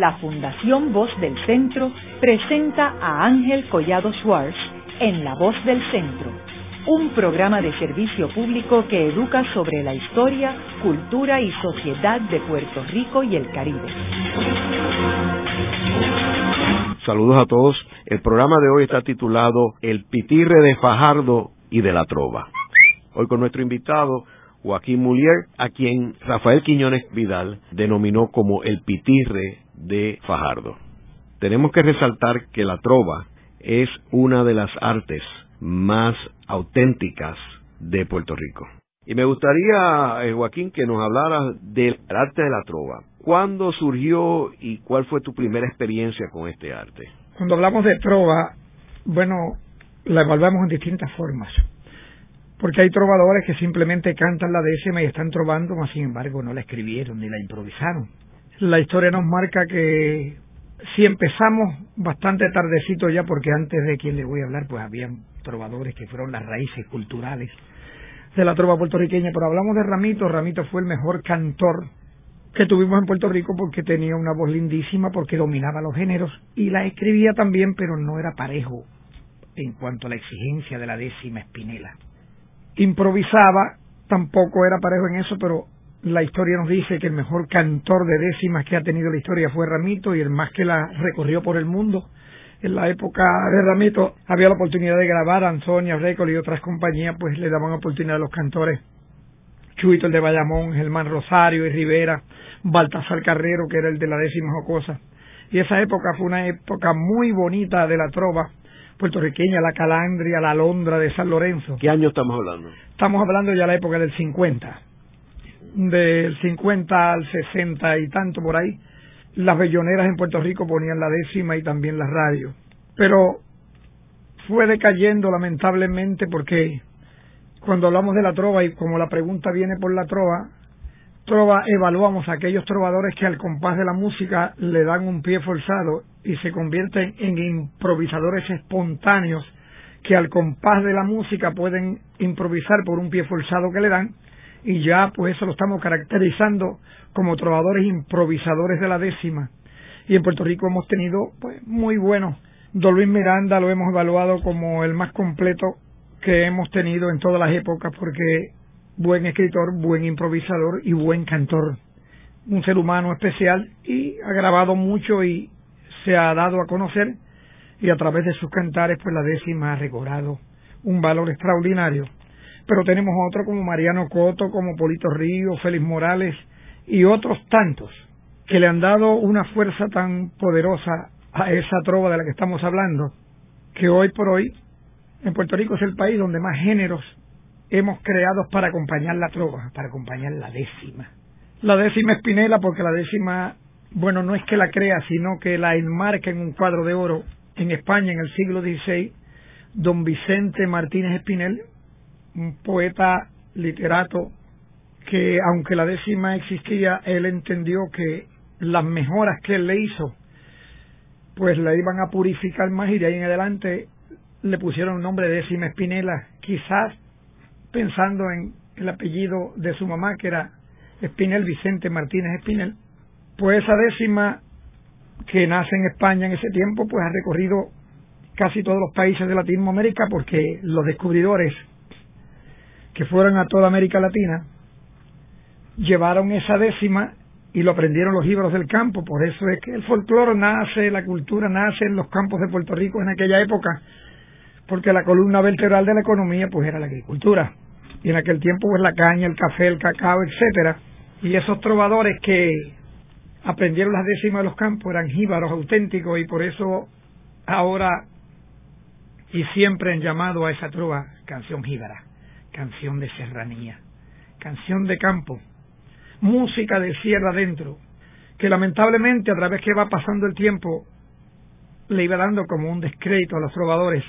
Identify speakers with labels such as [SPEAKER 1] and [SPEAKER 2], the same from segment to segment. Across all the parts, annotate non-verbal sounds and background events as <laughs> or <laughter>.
[SPEAKER 1] la Fundación Voz del Centro presenta a Ángel Collado Schwartz en La Voz del Centro, un programa de servicio público que educa sobre la historia, cultura y sociedad de Puerto Rico y el Caribe.
[SPEAKER 2] Saludos a todos. El programa de hoy está titulado El pitirre de Fajardo y de la Trova. Hoy con nuestro invitado, Joaquín Mulier, a quien Rafael Quiñones Vidal denominó como el pitirre de Fajardo. Tenemos que resaltar que la trova es una de las artes más auténticas de Puerto Rico. Y me gustaría, eh, Joaquín, que nos hablaras del arte de la trova. ¿Cuándo surgió y cuál fue tu primera experiencia con este arte?
[SPEAKER 3] Cuando hablamos de trova, bueno, la evaluamos en distintas formas porque hay trovadores que simplemente cantan la décima y están trovando, mas sin embargo no la escribieron ni la improvisaron. La historia nos marca que si empezamos bastante tardecito ya, porque antes de quien le voy a hablar, pues habían trovadores que fueron las raíces culturales de la trova puertorriqueña, pero hablamos de Ramito, Ramito fue el mejor cantor que tuvimos en Puerto Rico porque tenía una voz lindísima, porque dominaba los géneros y la escribía también, pero no era parejo en cuanto a la exigencia de la décima espinela. Improvisaba, tampoco era parejo en eso, pero la historia nos dice que el mejor cantor de décimas que ha tenido la historia fue Ramito y el más que la recorrió por el mundo. En la época de Ramito había la oportunidad de grabar a Ansonia Record y otras compañías, pues le daban oportunidad a los cantores. Chuito, el de Bayamón, Germán Rosario y Rivera, Baltasar Carrero, que era el de la décima jocosa. Y esa época fue una época muy bonita de la trova, puertorriqueña, la Calandria, la Londra de San Lorenzo.
[SPEAKER 2] ¿Qué año estamos hablando?
[SPEAKER 3] Estamos hablando ya de la época del 50, del 50 al 60 y tanto por ahí. Las belloneras en Puerto Rico ponían la décima y también la radio. Pero fue decayendo lamentablemente porque cuando hablamos de la trova y como la pregunta viene por la trova, trova evaluamos a aquellos trovadores que al compás de la música le dan un pie forzado y se convierten en improvisadores espontáneos que al compás de la música pueden improvisar por un pie forzado que le dan y ya pues eso lo estamos caracterizando como trovadores improvisadores de la décima. Y en Puerto Rico hemos tenido pues muy buenos Don Luis Miranda lo hemos evaluado como el más completo que hemos tenido en todas las épocas porque buen escritor, buen improvisador y buen cantor. Un ser humano especial y ha grabado mucho y se ha dado a conocer y a través de sus cantares pues la décima ha recobrado un valor extraordinario. Pero tenemos otros como Mariano Coto, como Polito Río, Félix Morales y otros tantos que le han dado una fuerza tan poderosa a esa trova de la que estamos hablando, que hoy por hoy en Puerto Rico es el país donde más géneros hemos creado para acompañar la trova, para acompañar la décima. La décima espinela porque la décima bueno, no es que la crea, sino que la enmarca en un cuadro de oro en España en el siglo XVI, don Vicente Martínez Espinel, un poeta literato que aunque la décima existía, él entendió que las mejoras que él le hizo, pues la iban a purificar más y de ahí en adelante le pusieron el nombre de décima espinela, quizás pensando en el apellido de su mamá, que era Espinel Vicente Martínez Espinel, pues esa décima que nace en España en ese tiempo, pues ha recorrido casi todos los países de Latinoamérica porque los descubridores que fueron a toda América Latina llevaron esa décima y lo aprendieron los íberos del campo. Por eso es que el folclore nace, la cultura nace en los campos de Puerto Rico en aquella época, porque la columna vertebral de la economía pues era la agricultura. Y en aquel tiempo pues la caña, el café, el cacao, etcétera. Y esos trovadores que aprendieron las décimas de los campos, eran jíbaros auténticos y por eso ahora y siempre han llamado a esa trova canción jíbara, canción de serranía, canción de campo, música de sierra adentro, que lamentablemente a través que va pasando el tiempo le iba dando como un descrédito a los trovadores,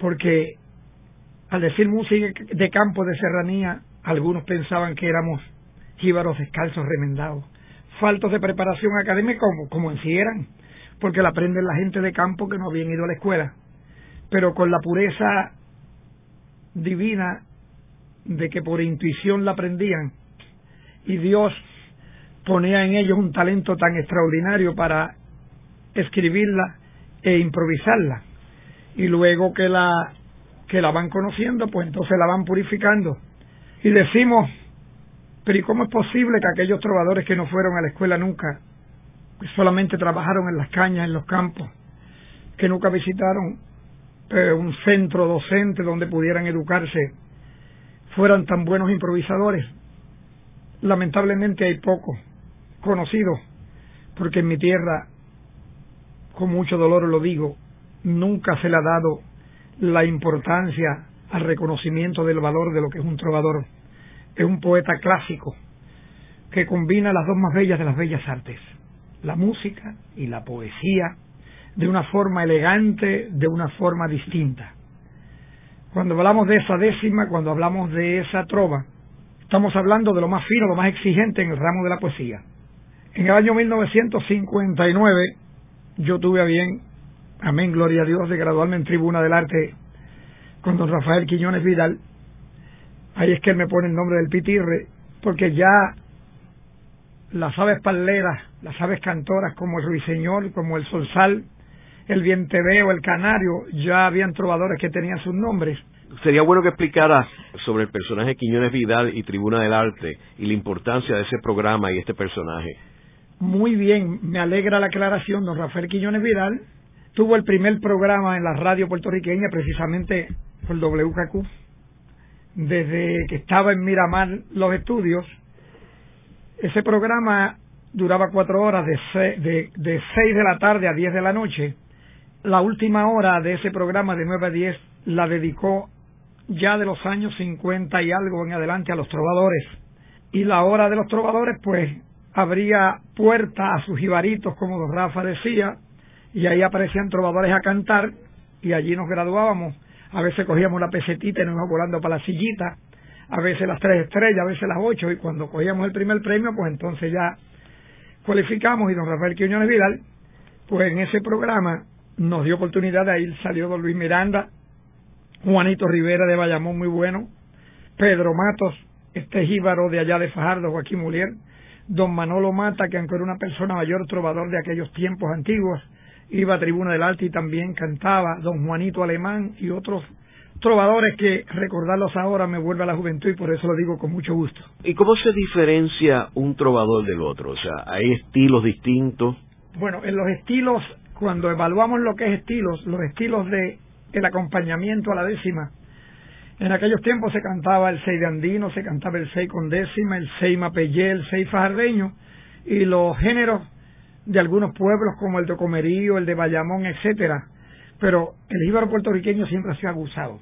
[SPEAKER 3] porque al decir música de campo de serranía, algunos pensaban que éramos jíbaros descalzos remendados, faltos de preparación académica como, como en sí eran, porque la aprenden la gente de campo que no habían ido a la escuela, pero con la pureza divina de que por intuición la aprendían y Dios ponía en ellos un talento tan extraordinario para escribirla e improvisarla. Y luego que la, que la van conociendo, pues entonces la van purificando. Y decimos, pero ¿y cómo es posible que aquellos trovadores que no fueron a la escuela nunca, que solamente trabajaron en las cañas, en los campos, que nunca visitaron eh, un centro docente donde pudieran educarse, fueran tan buenos improvisadores? Lamentablemente hay pocos conocidos, porque en mi tierra con mucho dolor lo digo, nunca se le ha dado la importancia al reconocimiento del valor de lo que es un trovador. Es un poeta clásico que combina las dos más bellas de las bellas artes, la música y la poesía, de una forma elegante, de una forma distinta. Cuando hablamos de esa décima, cuando hablamos de esa trova, estamos hablando de lo más fino, lo más exigente en el ramo de la poesía. En el año 1959, yo tuve a bien, amén, gloria a Dios, de graduarme en Tribuna del Arte con don Rafael Quiñones Vidal. Ahí es que él me pone el nombre del pitirre, porque ya las aves palleras, las aves cantoras como el ruiseñor, como el solsal, el vienteveo, el canario, ya habían trovadores que tenían sus nombres.
[SPEAKER 2] Sería bueno que explicara sobre el personaje Quiñones Vidal y Tribuna del Arte y la importancia de ese programa y este personaje.
[SPEAKER 3] Muy bien, me alegra la aclaración. Don Rafael Quiñones Vidal tuvo el primer programa en la radio puertorriqueña, precisamente por WKQ, desde que estaba en Miramar los estudios. Ese programa duraba cuatro horas, de, de, de seis de la tarde a diez de la noche. La última hora de ese programa, de nueve a diez, la dedicó ya de los años cincuenta y algo en adelante a los trovadores. Y la hora de los trovadores, pues, abría puerta a sus jibaritos, como don Rafa decía, y ahí aparecían trovadores a cantar, y allí nos graduábamos. A veces cogíamos la pesetita y nos íbamos volando para la sillita, a veces las tres estrellas, a veces las ocho, y cuando cogíamos el primer premio, pues entonces ya cualificamos, y don Rafael Quiñones Vidal, pues en ese programa nos dio oportunidad de ir, salió don Luis Miranda, Juanito Rivera de Bayamón, muy bueno, Pedro Matos, este jíbaro de allá de Fajardo, Joaquín Mulier, don Manolo Mata, que aunque era una persona mayor trovador de aquellos tiempos antiguos, iba a Tribuna del Alto y también cantaba, don Juanito Alemán y otros trovadores que recordarlos ahora me vuelve a la juventud y por eso lo digo con mucho gusto.
[SPEAKER 2] ¿Y cómo se diferencia un trovador del otro? O sea, ¿hay estilos distintos?
[SPEAKER 3] Bueno, en los estilos, cuando evaluamos lo que es estilos, los estilos de el acompañamiento a la décima, en aquellos tiempos se cantaba el seis de Andino, se cantaba el seis con décima, el seis mapellé, el seis fajardeño, y los géneros de algunos pueblos como el de Comerío, el de Bayamón, etcétera. Pero el jíbaro puertorriqueño siempre ha sido aguzado.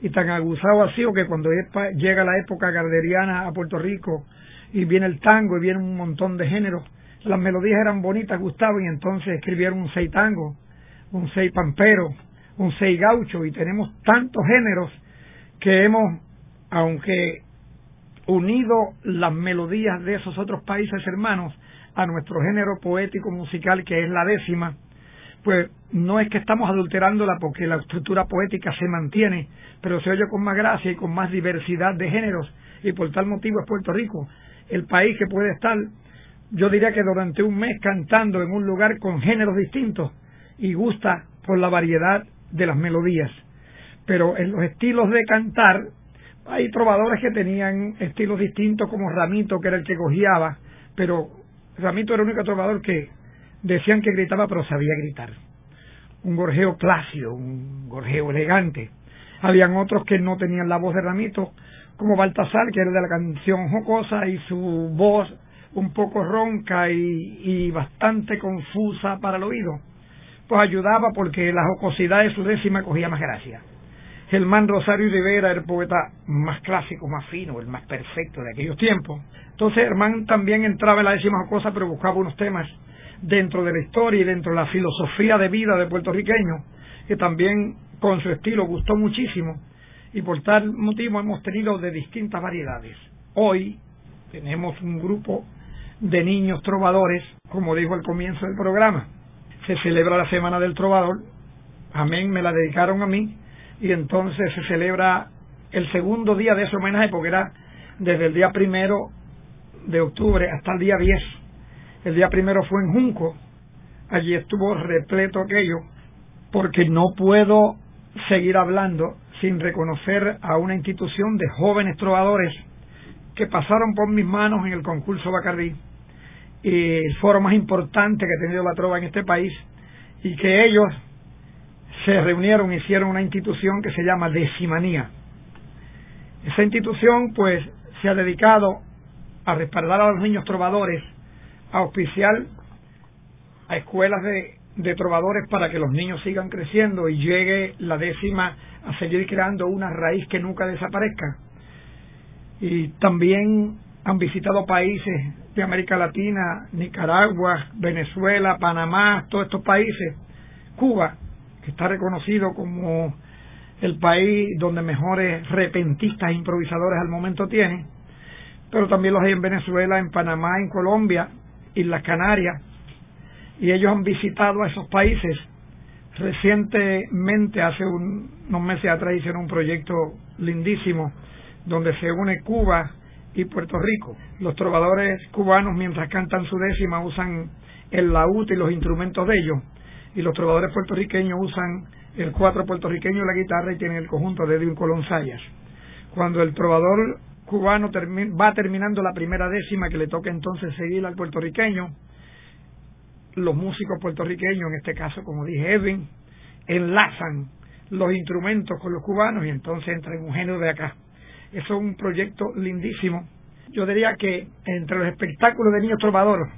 [SPEAKER 3] Y tan aguzado ha sido que cuando llega la época garderiana a Puerto Rico y viene el tango y viene un montón de géneros, las melodías eran bonitas, gustaban, y entonces escribieron un seis tango, un seis pampero, un seis gaucho, y tenemos tantos géneros que hemos, aunque unido las melodías de esos otros países hermanos a nuestro género poético musical que es la décima, pues no es que estamos adulterándola porque la estructura poética se mantiene, pero se oye con más gracia y con más diversidad de géneros y por tal motivo es Puerto Rico el país que puede estar, yo diría que durante un mes cantando en un lugar con géneros distintos y gusta por la variedad de las melodías. Pero en los estilos de cantar hay trovadores que tenían estilos distintos como Ramito que era el que cogiaba pero Ramito era el único trovador que decían que gritaba pero sabía gritar. Un gorjeo clásico un gorjeo elegante. Habían otros que no tenían la voz de Ramito como Baltasar que era de la canción jocosa y su voz un poco ronca y, bastante confusa para el oído pues ayudaba porque la jocosidad de su décima cogía más gracia Germán Rosario Rivera era el poeta más clásico, más fino, el más perfecto de aquellos tiempos. Entonces Germán también entraba en la décima cosa, pero buscaba unos temas dentro de la historia y dentro de la filosofía de vida de puertorriqueño, que también con su estilo gustó muchísimo y por tal motivo hemos tenido de distintas variedades. Hoy tenemos un grupo de niños trovadores, como dijo al comienzo del programa. Se celebra la Semana del Trovador. Amén, me la dedicaron a mí y entonces se celebra el segundo día de ese homenaje porque era desde el día primero de octubre hasta el día 10. El día primero fue en Junco, allí estuvo repleto aquello, porque no puedo seguir hablando sin reconocer a una institución de jóvenes trovadores que pasaron por mis manos en el concurso Bacardí, el foro más importante que ha tenido la trova en este país, y que ellos se reunieron hicieron una institución que se llama Decimanía. Esa institución pues se ha dedicado a respaldar a los niños trovadores, a auspiciar a escuelas de, de trovadores para que los niños sigan creciendo y llegue la décima a seguir creando una raíz que nunca desaparezca. Y también han visitado países de América Latina, Nicaragua, Venezuela, Panamá, todos estos países, Cuba, que está reconocido como el país donde mejores repentistas e improvisadores al momento tiene, pero también los hay en Venezuela, en Panamá, en Colombia, y las Canarias, y ellos han visitado a esos países. Recientemente, hace unos meses atrás, hicieron un proyecto lindísimo donde se une Cuba y Puerto Rico. Los trovadores cubanos, mientras cantan su décima, usan el laúd y los instrumentos de ellos, y los trovadores puertorriqueños usan el cuatro puertorriqueño y la guitarra y tienen el conjunto de Edwin Colón Sayas. Cuando el trovador cubano va terminando la primera décima que le toca entonces seguir al puertorriqueño, los músicos puertorriqueños, en este caso, como dije, Edwin, enlazan los instrumentos con los cubanos y entonces entra en un género de acá. Eso es un proyecto lindísimo. Yo diría que entre los espectáculos de niños trovadores,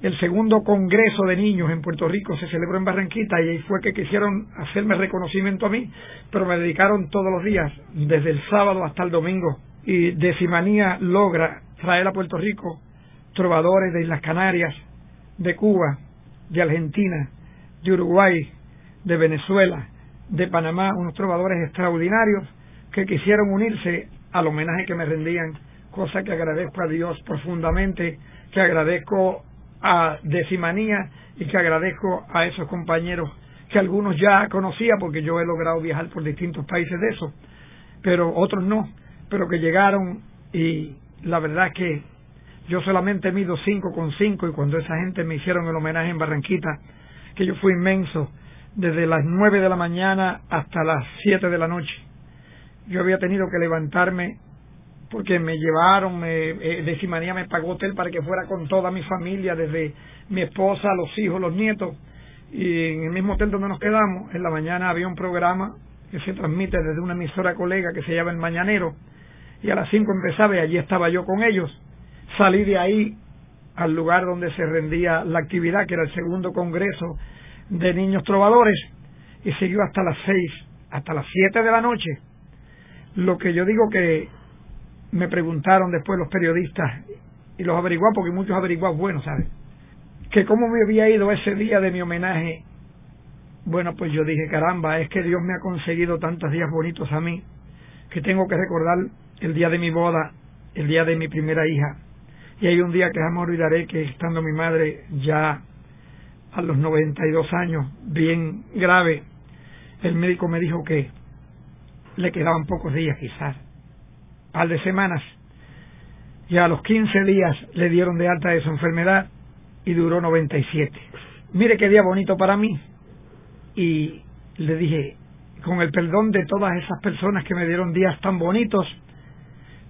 [SPEAKER 3] el segundo congreso de niños en Puerto Rico se celebró en Barranquita y ahí fue que quisieron hacerme reconocimiento a mí, pero me dedicaron todos los días, desde el sábado hasta el domingo. Y Decimanía logra traer a Puerto Rico trovadores de Islas Canarias, de Cuba, de Argentina, de Uruguay, de Venezuela, de Panamá, unos trovadores extraordinarios que quisieron unirse al homenaje que me rendían, cosa que agradezco a Dios profundamente, que agradezco a Decimanía y que agradezco a esos compañeros que algunos ya conocía porque yo he logrado viajar por distintos países de eso, pero otros no, pero que llegaron y la verdad es que yo solamente mido cinco con cinco y cuando esa gente me hicieron el homenaje en Barranquita, que yo fui inmenso, desde las nueve de la mañana hasta las siete de la noche. Yo había tenido que levantarme porque me llevaron, me, eh, Decimanía me pagó hotel para que fuera con toda mi familia, desde mi esposa, los hijos, los nietos. Y en el mismo hotel donde nos quedamos, en la mañana había un programa que se transmite desde una emisora colega que se llama El Mañanero. Y a las cinco empezaba y allí estaba yo con ellos Salí de ahí al lugar donde se rendía la actividad, que era el segundo congreso de niños trovadores, y siguió hasta las seis, hasta las siete de la noche. Lo que yo digo que me preguntaron después los periodistas y los averiguados, porque muchos averiguados buenos, ¿sabes? Que cómo me había ido ese día de mi homenaje. Bueno, pues yo dije, caramba, es que Dios me ha conseguido tantos días bonitos a mí, que tengo que recordar el día de mi boda, el día de mi primera hija, y hay un día que jamás olvidaré que estando mi madre ya a los 92 años, bien grave, el médico me dijo que le quedaban pocos días quizás, par de semanas, y a los 15 días le dieron de alta de su enfermedad y duró 97. Mire qué día bonito para mí. Y le dije, con el perdón de todas esas personas que me dieron días tan bonitos,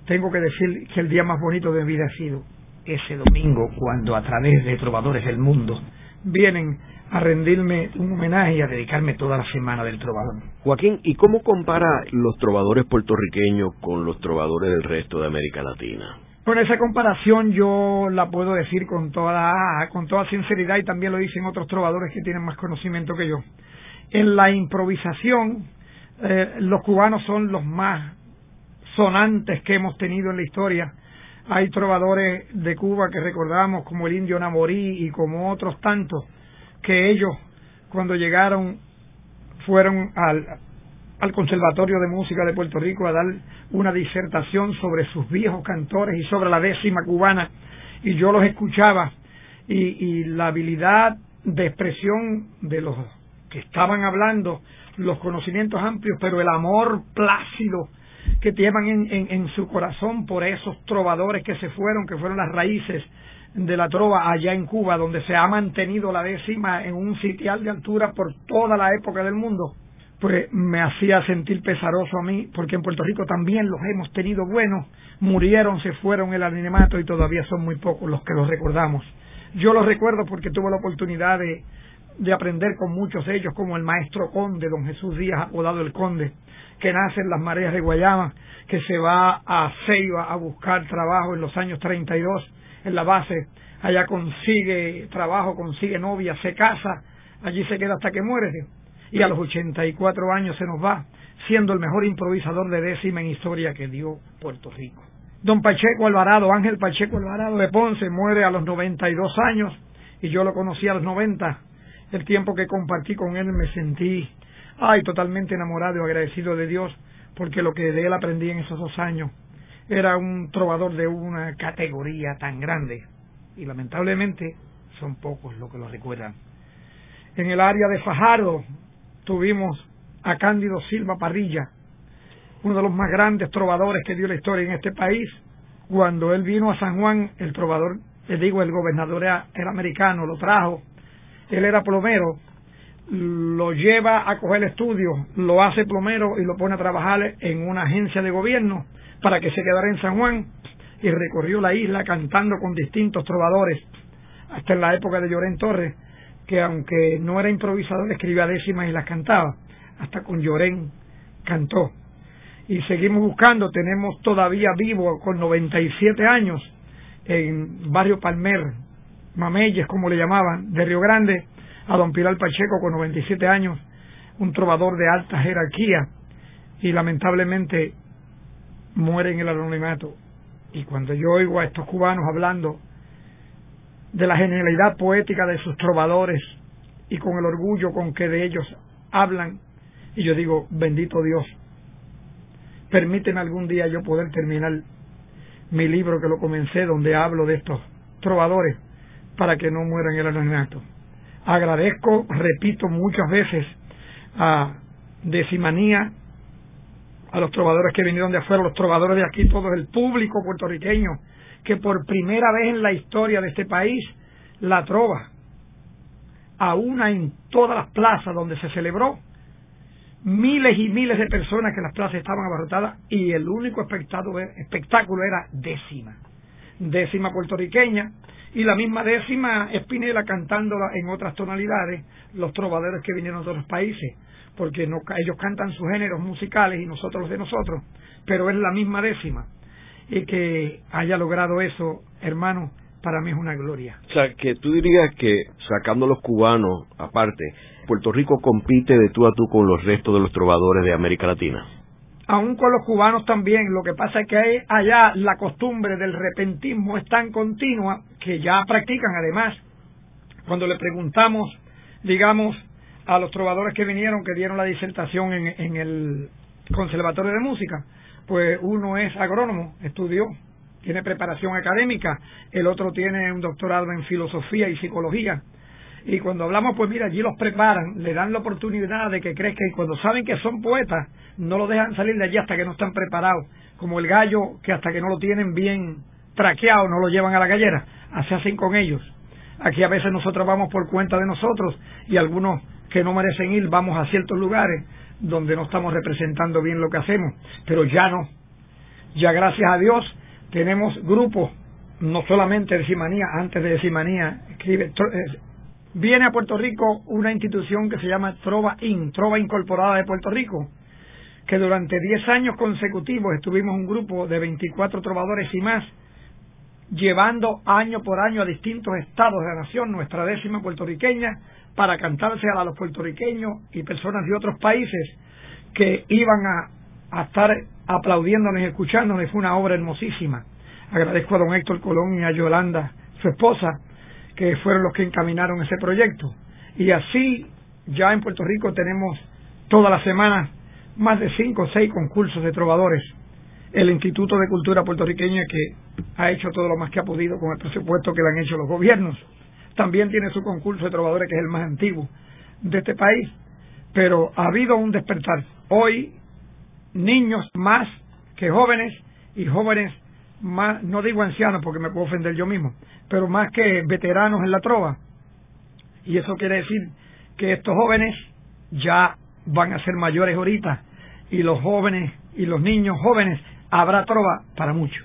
[SPEAKER 3] tengo que decir que el día más bonito de mi vida ha sido ese domingo cuando a través de trovadores del mundo vienen a rendirme un homenaje y a dedicarme toda la semana del trovador.
[SPEAKER 2] Joaquín, ¿y cómo compara los trovadores puertorriqueños con los trovadores del resto de América Latina?
[SPEAKER 3] Bueno, esa comparación yo la puedo decir con toda, con toda sinceridad y también lo dicen otros trovadores que tienen más conocimiento que yo. En la improvisación, eh, los cubanos son los más sonantes que hemos tenido en la historia hay trovadores de Cuba que recordamos como el indio Namorí y como otros tantos que ellos cuando llegaron fueron al, Conservatorio de Música de Puerto Rico a dar una disertación sobre sus viejos cantores y sobre la décima cubana. Y yo los escuchaba y, y la habilidad de expresión de los que estaban hablando, los conocimientos amplios, pero el amor plácido que llevan en, en, su corazón por esos trovadores que se fueron, que fueron las raíces de la trova allá en Cuba, donde se ha mantenido la décima en un sitial de altura por toda la época del mundo, pues me hacía sentir pesaroso a mí, porque en Puerto Rico también los hemos tenido buenos, murieron, se fueron el anonimato y todavía son muy pocos los que los recordamos. Yo los recuerdo porque tuve la oportunidad de, de aprender con muchos de ellos, como el maestro conde, don Jesús Díaz, apodado el conde, que nace en las mareas de Guayama, que se va a Ceiba a buscar trabajo en los años 32 en la base, allá consigue trabajo, consigue novia, se casa, allí se queda hasta que muere y a los 84 años se nos va, siendo el mejor improvisador de décima en historia que dio Puerto Rico. Don Pacheco Alvarado, Ángel Pacheco Alvarado de Ponce, muere a los 92 años y yo lo conocí a los 90. El tiempo que compartí con él me sentí, ay, totalmente enamorado y agradecido de Dios porque lo que de él aprendí en esos dos años era un trovador de una categoría tan grande y lamentablemente son pocos los que lo recuerdan. En el área de Fajardo tuvimos a Cándido Silva Parrilla, uno de los más grandes trovadores que dio la historia en este país. Cuando él vino a San Juan, el trovador, le digo, el gobernador era, era americano, lo trajo, él era plomero, lo lleva a coger estudio, lo hace plomero y lo pone a trabajar en una agencia de gobierno para que se quedara en San Juan y recorrió la isla cantando con distintos trovadores hasta en la época de Llorén Torres, que aunque no era improvisador, escribía décimas y las cantaba. Hasta con Llorén cantó. Y seguimos buscando, tenemos todavía vivo con 97 años en Barrio Palmer, Mameyes, como le llamaban, de Río Grande, a don Pilar Pacheco con 97 años, un trovador de alta jerarquía, y lamentablemente muere en el anonimato. Y cuando yo oigo a estos cubanos hablando de la genialidad poética de sus trovadores y con el orgullo con que de ellos hablan, y yo digo, bendito Dios, permíteme algún día yo poder terminar mi libro que lo comencé, donde hablo de estos trovadores, para que no mueran en el anonimato. Agradezco, repito muchas veces, a Decimanía a los trovadores que vinieron de afuera, los trovadores de aquí, todo el público puertorriqueño, que por primera vez en la historia de este país, la trova, a una en todas las plazas donde se celebró, miles y miles de personas que las plazas estaban abarrotadas y el único espectáculo, espectáculo era décima, décima puertorriqueña y la misma décima Espinela cantándola en otras tonalidades, los trovadores que vinieron de otros países porque no, ellos cantan sus géneros musicales y nosotros los de nosotros, pero es la misma décima. Y que haya logrado eso, hermano, para mí es una gloria.
[SPEAKER 2] O sea, que tú dirías que sacando los cubanos aparte, Puerto Rico compite de tú a tú con los restos de los trovadores de América Latina.
[SPEAKER 3] Aún con los cubanos también, lo que pasa es que allá la costumbre del repentismo es tan continua que ya practican además. Cuando le preguntamos, digamos, a los trovadores que vinieron, que dieron la disertación en, en el Conservatorio de Música, pues uno es agrónomo, estudió, tiene preparación académica, el otro tiene un doctorado en filosofía y psicología. Y cuando hablamos, pues mira, allí los preparan, le dan la oportunidad de que crezcan y cuando saben que son poetas, no lo dejan salir de allí hasta que no están preparados, como el gallo que hasta que no lo tienen bien traqueado no lo llevan a la gallera, así hacen con ellos. Aquí a veces nosotros vamos por cuenta de nosotros y algunos que no merecen ir, vamos a ciertos lugares donde no estamos representando bien lo que hacemos, pero ya no. Ya gracias a Dios tenemos grupos, no solamente de Simanía, antes de Simanía, escribe, eh, viene a Puerto Rico una institución que se llama Trova In, Trova Incorporada de Puerto Rico, que durante 10 años consecutivos estuvimos un grupo de 24 trovadores y más, llevando año por año a distintos estados de la nación nuestra décima puertorriqueña, para cantarse a los puertorriqueños y personas de otros países que iban a, estar aplaudiéndonos y escuchándonos. Fue una obra hermosísima. Agradezco a don Héctor Colón y a Yolanda, su esposa, que fueron los que encaminaron ese proyecto. Y así, ya en Puerto Rico tenemos todas las semanas más de cinco o seis concursos de trovadores. El Instituto de Cultura Puertorriqueña que ha hecho todo lo más que ha podido con el presupuesto que le han hecho los gobiernos también tiene su concurso de trovadores que es el más antiguo de este país, pero ha habido un despertar. Hoy niños más que jóvenes y jóvenes no digo ancianos porque me puedo ofender yo mismo, pero más que veteranos en la trova. Y eso quiere decir que estos jóvenes ya van a ser mayores ahorita y los jóvenes y los niños jóvenes habrá trova para mucho.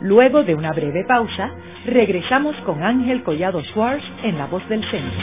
[SPEAKER 1] Luego de una breve pausa, regresamos con Ángel Collado Schwartz en La Voz del Centro.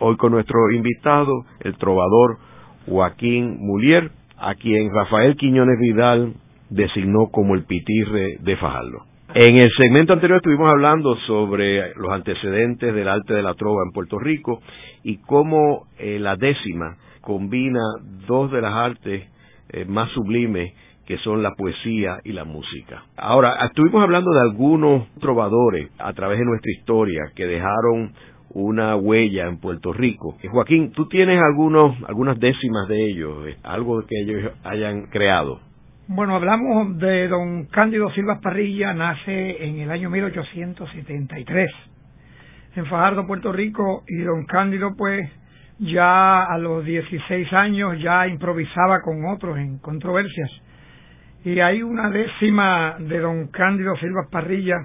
[SPEAKER 2] Hoy con nuestro invitado, el trovador Joaquín Mulier, a quien Rafael Quiñones Vidal designó como el pitirre de Fajardo. En el segmento anterior estuvimos hablando sobre los antecedentes del arte de la trova en Puerto Rico y cómo eh, la décima combina dos de las artes eh, más sublimes que son la poesía y la música. Ahora, estuvimos hablando de algunos trovadores a través de nuestra historia que dejaron una huella en Puerto Rico. Eh, Joaquín, tú tienes algunos, algunas décimas de ellos, eh, algo que ellos hayan creado.
[SPEAKER 3] Bueno, hablamos de don Cándido Silva Parrilla, nace en el año 1873 en Fajardo, Puerto Rico, y don Cándido pues ya a los 16 años ya improvisaba con otros en controversias. Y hay una décima de don Cándido Silva Parrilla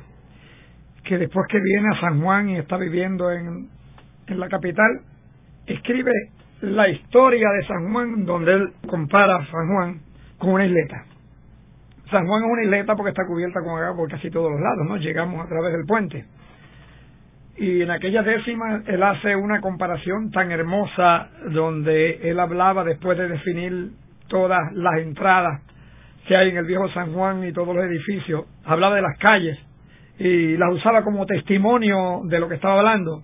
[SPEAKER 3] que después que viene a San Juan y está viviendo en, en la capital, escribe la historia de San Juan, donde él compara a San Juan con una isleta. San Juan es una isleta porque está cubierta con agua por casi todos los lados, ¿no? Llegamos a través del puente. Y en aquella décima él hace una comparación tan hermosa donde él hablaba después de definir todas las entradas que hay en el viejo San Juan y todos los edificios, hablaba de las calles y las usaba como testimonio de lo que estaba hablando.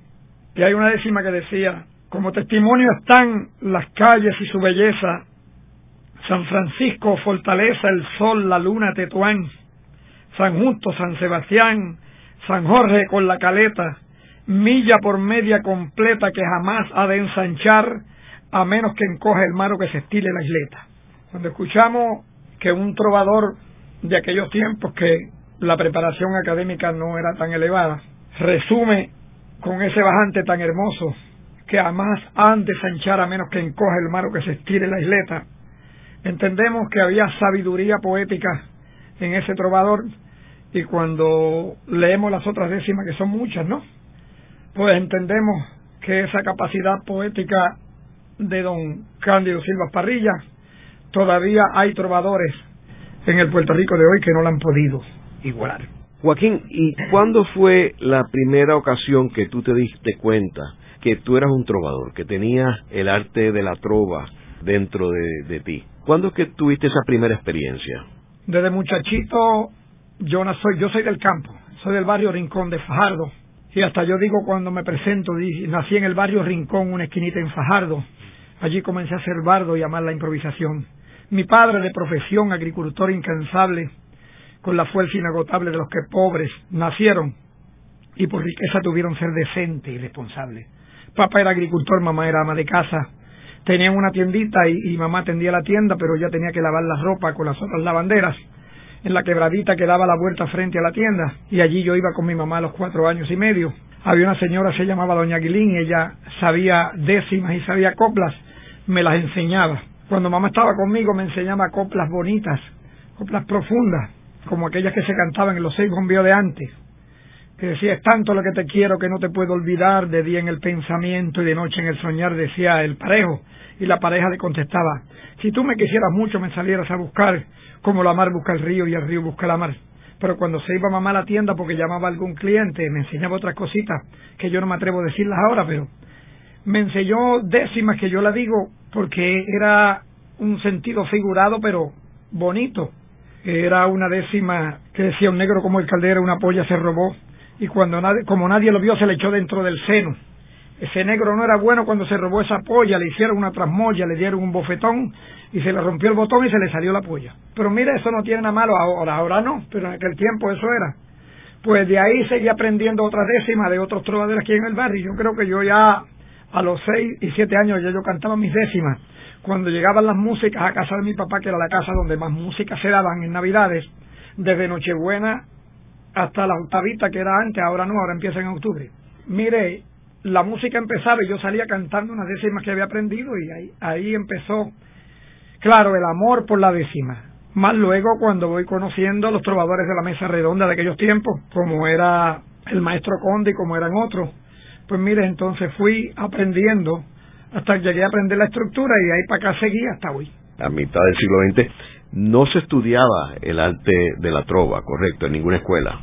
[SPEAKER 3] Y hay una décima que decía, como testimonio están las calles y su belleza, San Francisco, Fortaleza, el Sol, la Luna, Tetuán, San Justo, San Sebastián, San Jorge con la caleta, milla por media completa que jamás ha de ensanchar, a menos que encoge el mar que se estile la isleta. Cuando escuchamos que un trovador de aquellos tiempos que la preparación académica no era tan elevada, resume con ese bajante tan hermoso que jamás han de sanchar a menos que encoge el mar o que se estire la isleta. Entendemos que había sabiduría poética en ese trovador y cuando leemos las otras décimas, que son muchas, ¿no? Pues entendemos que esa capacidad poética de don Cándido Silva Parrilla, todavía hay trovadores en el Puerto Rico de hoy que no la han podido igualar.
[SPEAKER 2] Joaquín, ¿y cuándo fue la primera ocasión que tú te diste cuenta que tú eras un trovador, que tenías el arte de la trova dentro de, ti? ¿Cuándo es que tuviste esa primera experiencia?
[SPEAKER 3] Desde muchachito, yo no soy, yo soy del campo, soy del barrio Rincón de Fajardo. Y hasta yo digo cuando me presento, nací en el barrio Rincón, una esquinita en Fajardo. Allí comencé a ser bardo y amar la improvisación. Mi padre, de profesión agricultor incansable, con la fuerza inagotable de los que pobres nacieron y por riqueza tuvieron ser decente y responsable. Papá era agricultor, mamá era ama de casa. Tenían una tiendita y, mamá tendía la tienda, pero ya tenía que lavar la ropa con las otras lavanderas en la quebradita que daba la vuelta frente a la tienda. Y allí yo iba con mi mamá a los cuatro años y medio. Había una señora, se llamaba Doña Aguilín, ella sabía décimas y sabía coplas, me las enseñaba. Cuando mamá estaba conmigo me enseñaba coplas bonitas, coplas profundas como aquellas que se cantaban en los seis bombeos de antes, que decía, es tanto lo que te quiero que no te puedo olvidar, de día en el pensamiento y de noche en el soñar, decía el parejo, y la pareja le contestaba, si tú me quisieras mucho me salieras a buscar, como la mar busca el río y el río busca la mar. Pero cuando se iba mamá a la tienda porque llamaba a algún cliente, me enseñaba otras cositas que yo no me atrevo a decirlas ahora, pero me enseñó décimas que yo la digo porque era un sentido figurado pero bonito era una décima que decía un negro como el caldera, una polla se robó, y cuando como nadie lo vio se le echó dentro del seno. Ese negro no era bueno cuando se robó esa polla, le hicieron una trasmoya, le dieron un bofetón y se le rompió el botón y se le salió la polla. Pero mira, eso no tiene nada malo ahora, ahora no, pero en aquel tiempo eso era. Pues de ahí seguí aprendiendo otras décimas de otros trovadores aquí en el barrio. Yo creo que yo ya a los seis y siete años ya yo cantaba mis décimas. Cuando llegaban las músicas a casa de mi papá, que era la casa donde más música se daban en Navidades, desde Nochebuena hasta la octavita que era antes, ahora no, ahora empieza en octubre. Mire, la música empezaba y yo salía cantando unas décimas que había aprendido y ahí, ahí empezó, claro, el amor por la décima. Más luego cuando voy conociendo a los trovadores de la mesa redonda de aquellos tiempos, como era el maestro Conde y como eran otros, pues mire, entonces fui aprendiendo hasta que llegué a aprender la estructura y ahí para acá seguí hasta hoy.
[SPEAKER 2] A mitad del siglo XX no se estudiaba el arte de la trova, correcto, en ninguna escuela.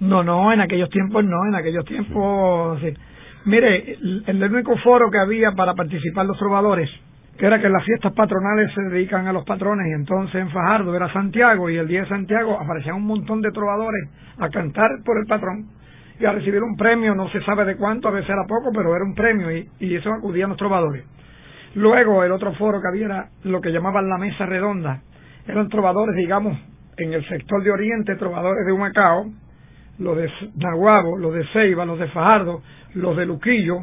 [SPEAKER 3] No, no, en aquellos tiempos no, en aquellos tiempos... Sí. Mire, el, único foro que había para participar los trovadores, que era que las fiestas patronales se dedican a los patrones, y entonces en Fajardo era Santiago, y el día de Santiago aparecían un montón de trovadores a cantar por el patrón y a recibir un premio, no se sabe de cuánto, a veces era poco, pero era un premio, y, y eso acudían los trovadores. Luego el otro foro que había era lo que llamaban la mesa redonda, eran trovadores, digamos, en el sector de Oriente, trovadores de Humacao, los de Nahuabo, los de Ceiba, los de Fajardo, los de Luquillo,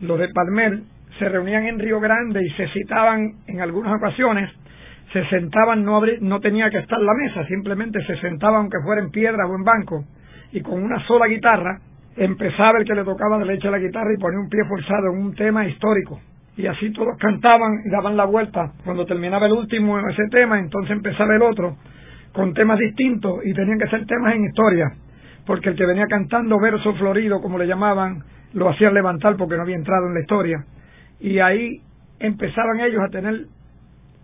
[SPEAKER 3] los de Palmer, se reunían en Río Grande y se citaban en algunas ocasiones, se sentaban, no, no tenía que estar la mesa, simplemente se sentaban aunque fuera en piedra o en banco, y con una sola guitarra empezaba el que le tocaba de leche a la guitarra y ponía un pie forzado en un tema histórico. Y así todos cantaban y daban la vuelta. Cuando terminaba el último ese tema, entonces empezaba el otro, con temas distintos, y tenían que ser temas en historia, porque el que venía cantando verso florido, como le llamaban, lo hacían levantar porque no había entrado en la historia. Y ahí empezaban ellos a tener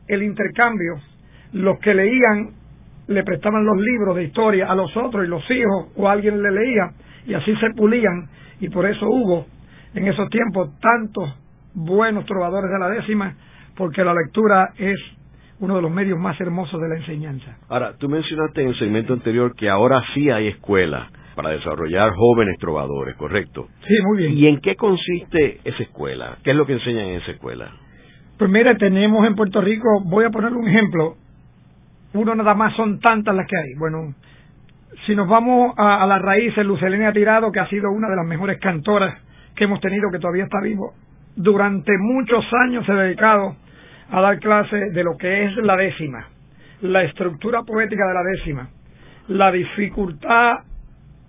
[SPEAKER 3] el intercambio. Los que leían le prestaban los libros de historia a los otros y los hijos o alguien le leía y así se pulían y por eso hubo en esos tiempos tantos buenos trovadores de la décima porque la lectura es uno de los medios más hermosos de la enseñanza.
[SPEAKER 2] Ahora, tú mencionaste en el segmento anterior que ahora sí hay escuela para desarrollar jóvenes trovadores, ¿correcto?
[SPEAKER 3] Sí, muy bien.
[SPEAKER 2] ¿Y en qué consiste esa escuela? ¿Qué es lo que enseñan en esa escuela?
[SPEAKER 3] Pues mire, tenemos en Puerto Rico, voy a poner un ejemplo, uno nada más son tantas las que hay. Bueno, si nos vamos a, la raíz, el Lucelenia Tirado, que ha sido una de las mejores cantoras que hemos tenido, que todavía está vivo, durante muchos años se ha dedicado a dar clases de lo que es la décima, la estructura poética de la décima, la dificultad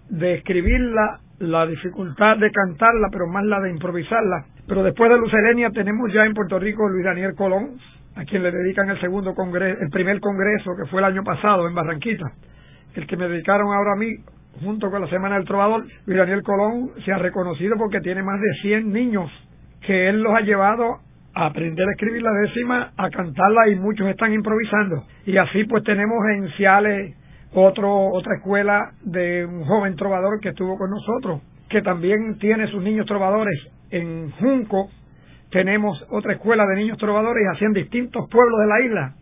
[SPEAKER 3] de escribirla, la dificultad de cantarla, pero más la de improvisarla. Pero después de Lucelenia tenemos ya en Puerto Rico Luis Daniel Colón, a quien le dedican el segundo congreso, el primer congreso que fue el año pasado en Barranquita. El que me dedicaron ahora a mí, junto con la Semana del Trovador, Luis Daniel Colón se ha reconocido porque tiene más de 100 niños que él los ha llevado a aprender a escribir la décima, a cantarla y muchos están improvisando. Y así pues tenemos en Ciales otro, otra escuela de un joven trovador que estuvo con nosotros, que también tiene sus niños trovadores. En Junco tenemos otra escuela de niños trovadores y así en distintos pueblos de la isla.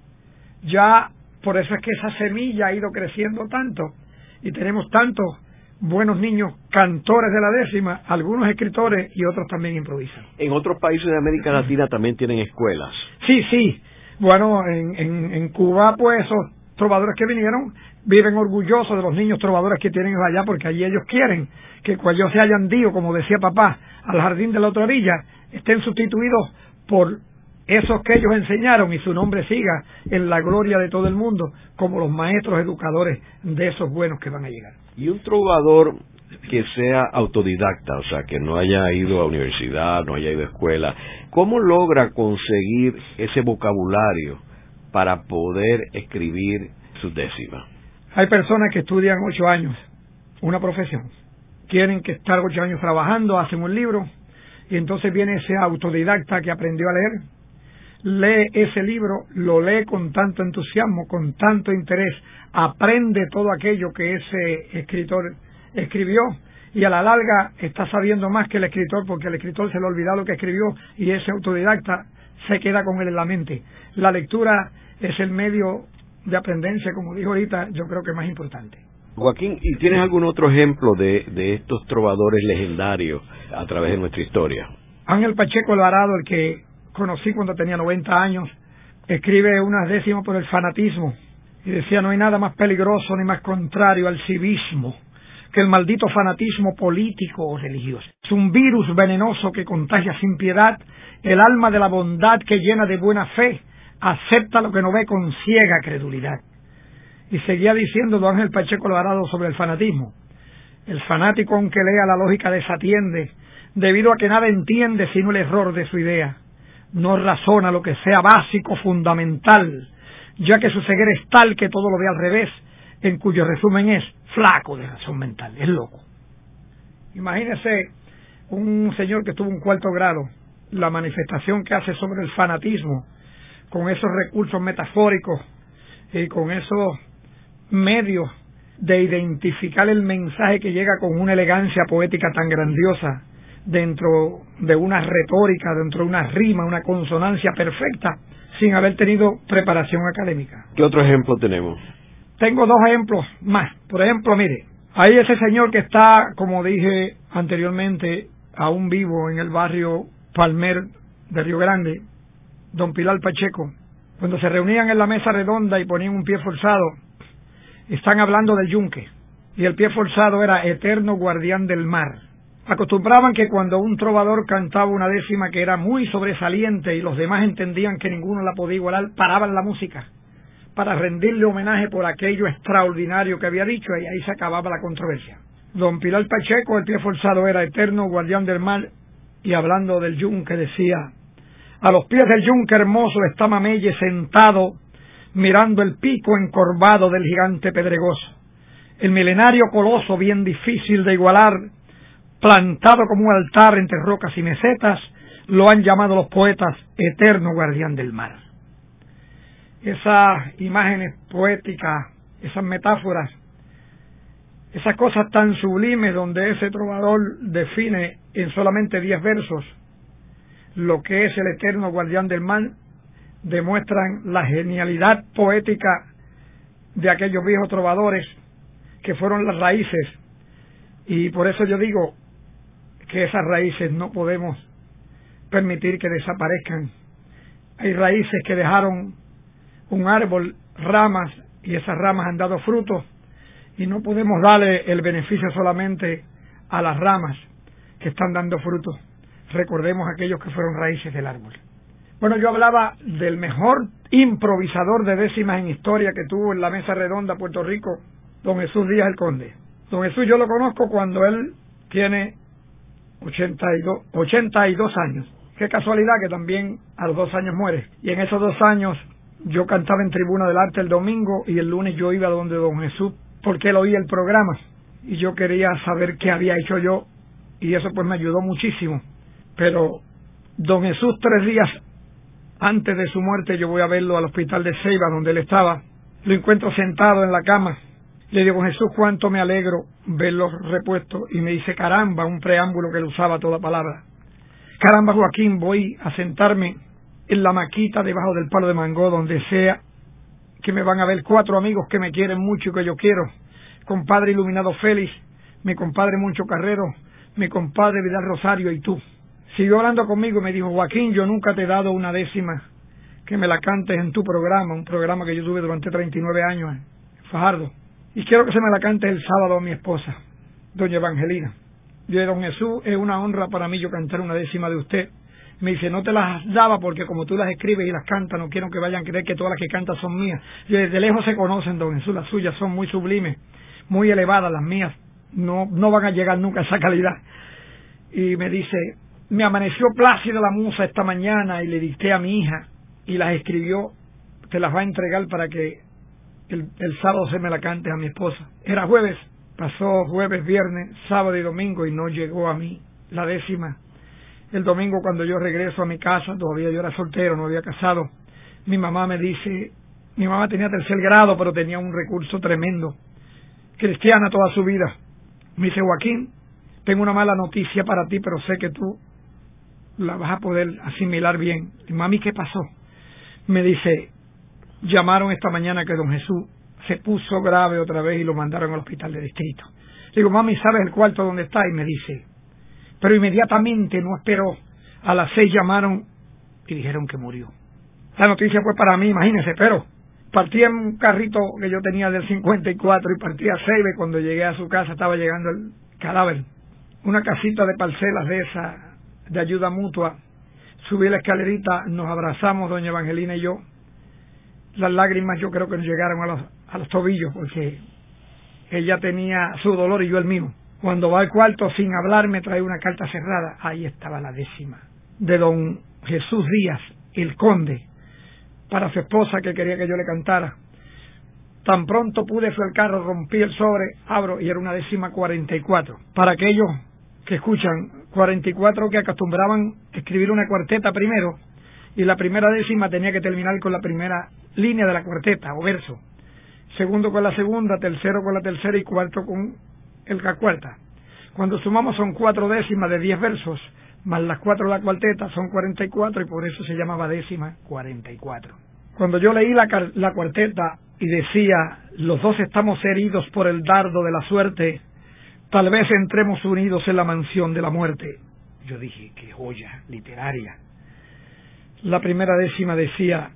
[SPEAKER 3] Ya por eso es que esa semilla ha ido creciendo tanto y tenemos tantos buenos niños cantores de la décima, algunos escritores y otros también improvisan.
[SPEAKER 2] En otros países de América Latina también tienen escuelas.
[SPEAKER 3] Sí, sí. Bueno, en, en, en Cuba, pues esos trovadores que vinieron viven orgullosos de los niños trovadores que tienen allá porque allí ellos quieren que cuando se hayan dicho, como decía papá, al jardín de la otra orilla, estén sustituidos por esos que ellos enseñaron y su nombre siga en la gloria de todo el mundo como los maestros educadores de esos buenos que van a llegar.
[SPEAKER 2] Y un trovador que sea autodidacta, o sea, que no haya ido a universidad, no haya ido a escuela, ¿cómo logra conseguir ese vocabulario para poder escribir sus décimas?
[SPEAKER 3] Hay personas que estudian ocho años una profesión, quieren que estar ocho años trabajando, hacen un libro y entonces viene ese autodidacta que aprendió a leer, lee ese libro, lo lee con tanto entusiasmo, con tanto interés, aprende todo aquello que ese escritor escribió y a la larga está sabiendo más que el escritor porque el escritor se le olvidado lo que escribió y ese autodidacta se queda con él en la mente. La lectura es el medio de aprendencia, como dijo ahorita, yo creo que más importante.
[SPEAKER 2] Joaquín, ¿y tienes algún otro ejemplo de, de estos trovadores legendarios a través de nuestra historia?
[SPEAKER 3] Ángel Pacheco Alvarado, el que conocí cuando tenía 90 años, escribe unas décimas por el fanatismo y decía no hay nada más peligroso ni más contrario al civismo que el maldito fanatismo político o religioso. Es un virus venenoso que contagia sin piedad el alma de la bondad que llena de buena fe acepta lo que no ve con ciega credulidad. Y seguía diciendo don Ángel Pacheco Alvarado sobre el fanatismo. El fanático, aunque lea la lógica, desatiende, debido a que nada entiende sino el error de su idea. No razona lo que sea básico, fundamental, ya que su ceguera es tal que todo lo ve al revés, en cuyo resumen es flaco de razón mental, es loco. Imagínese un señor que tuvo un cuarto grado, la manifestación que hace sobre el fanatismo, con esos recursos metafóricos y con esos medios de identificar el mensaje que llega con una elegancia poética tan grandiosa dentro de una retórica, dentro de una rima, una consonancia perfecta, sin haber tenido preparación académica.
[SPEAKER 2] ¿Qué otro ejemplo tenemos?
[SPEAKER 3] Tengo dos ejemplos más. Por ejemplo, mire, hay ese señor que está, como dije anteriormente, aún vivo en el barrio Palmer de Río Grande, don Pilar Pacheco. Cuando se reunían en la mesa redonda y ponían un pie forzado, están hablando del yunque. Y el pie forzado era eterno guardián del mar. Acostumbraban que cuando un trovador cantaba una décima que era muy sobresaliente y los demás entendían que ninguno la podía igualar, paraban la música para rendirle homenaje por aquello extraordinario que había dicho y ahí se acababa la controversia. Don Pilar Pacheco, el pie forzado, era eterno guardián del mar y hablando del yunque decía, a los pies del yunque hermoso está Mamelle sentado mirando el pico encorvado del gigante pedregoso. El milenario coloso bien difícil de igualar plantado como un altar entre rocas y mesetas, lo han llamado los poetas eterno guardián del mar. Esas imágenes poéticas, esas metáforas, esas cosas tan sublimes donde ese trovador define en solamente diez versos lo que es el eterno guardián del mar, demuestran la genialidad poética de aquellos viejos trovadores que fueron las raíces. Y por eso yo digo, que esas raíces no podemos permitir que desaparezcan. Hay raíces que dejaron un árbol, ramas, y esas ramas han dado frutos, y no podemos darle el beneficio solamente a las ramas que están dando frutos. Recordemos aquellos que fueron raíces del árbol. Bueno, yo hablaba del mejor improvisador de décimas en historia que tuvo en la mesa redonda Puerto Rico, don Jesús Díaz el Conde. Don Jesús yo lo conozco cuando él tiene 82, 82 años. Qué casualidad que también a los dos años muere. Y en esos dos años yo cantaba en Tribuna del Arte el domingo y el lunes yo iba donde don Jesús porque él oía el programa y yo quería saber qué había hecho yo y eso pues me ayudó muchísimo. Pero don Jesús tres días antes de su muerte yo voy a verlo al hospital de Ceiba donde él estaba. Lo encuentro sentado en la cama le digo, Jesús, cuánto me alegro verlos repuestos. Y me dice, caramba, un preámbulo que le usaba toda palabra. Caramba, Joaquín, voy a sentarme en la maquita debajo del palo de mango, donde sea que me van a ver cuatro amigos que me quieren mucho y que yo quiero. Compadre Iluminado Félix, mi compadre Mucho Carrero, mi compadre Vidal Rosario y tú. Siguió hablando conmigo y me dijo, Joaquín, yo nunca te he dado una décima que me la cantes en tu programa, un programa que yo tuve durante 39 años, Fajardo. Y quiero que se me la cante el sábado a mi esposa, doña Evangelina. Yo, don Jesús, es una honra para mí yo cantar una décima de usted. Me dice, no te las daba porque como tú las escribes y las cantas, no quiero que vayan a creer que todas las que cantas son mías. Y desde lejos se conocen, don Jesús, las suyas son muy sublimes, muy elevadas, las mías no, no van a llegar nunca a esa calidad. Y me dice, me amaneció plácida la musa esta mañana y le dicté a mi hija y las escribió, te las va a entregar para que el, sábado se me la cante a mi esposa. Era jueves, pasó jueves, viernes, sábado y domingo y no llegó a mí la décima. El domingo cuando yo regreso a mi casa, todavía yo era soltero, no había casado, mi mamá me dice, mi mamá tenía tercer grado, pero tenía un recurso tremendo, cristiana toda su vida. Me dice, Joaquín, tengo una mala noticia para ti, pero sé que tú la vas a poder asimilar bien. Mami, ¿qué pasó? Me dice, llamaron esta mañana que don Jesús se puso grave otra vez y lo mandaron al hospital de distrito. digo, mami, ¿sabes el cuarto dónde está? Y me dice, pero inmediatamente no esperó. A las seis llamaron y dijeron que murió. La noticia fue para mí, imagínense, pero partía en un carrito que yo tenía del 54 y partía a Seibe. Cuando llegué a su casa estaba llegando el cadáver. Una casita de parcelas de esa, de ayuda mutua. Subí la escalerita, nos abrazamos, doña Evangelina y yo. Las lágrimas yo creo que nos llegaron a los, a los tobillos porque ella tenía su dolor y yo el mío. Cuando va al cuarto sin hablar me trae una carta cerrada. Ahí estaba la décima. De don Jesús Díaz, el conde, para su esposa que quería que yo le cantara. Tan pronto pude fui al carro, rompí el sobre, abro y era una décima cuarenta y cuatro. Para aquellos que escuchan, cuarenta y cuatro que acostumbraban escribir una cuarteta primero y la primera décima tenía que terminar con la primera línea de la cuarteta o verso. Segundo con la segunda, tercero con la tercera y cuarto con el cuarta. Cuando sumamos son cuatro décimas de diez versos, más las cuatro de la cuarteta son cuarenta y cuatro y por eso se llamaba décima cuarenta y cuatro. Cuando yo leí la, la cuarteta y decía, los dos estamos heridos por el dardo de la suerte, tal vez entremos unidos en la mansión de la muerte. Yo dije, qué joya literaria. La primera décima decía,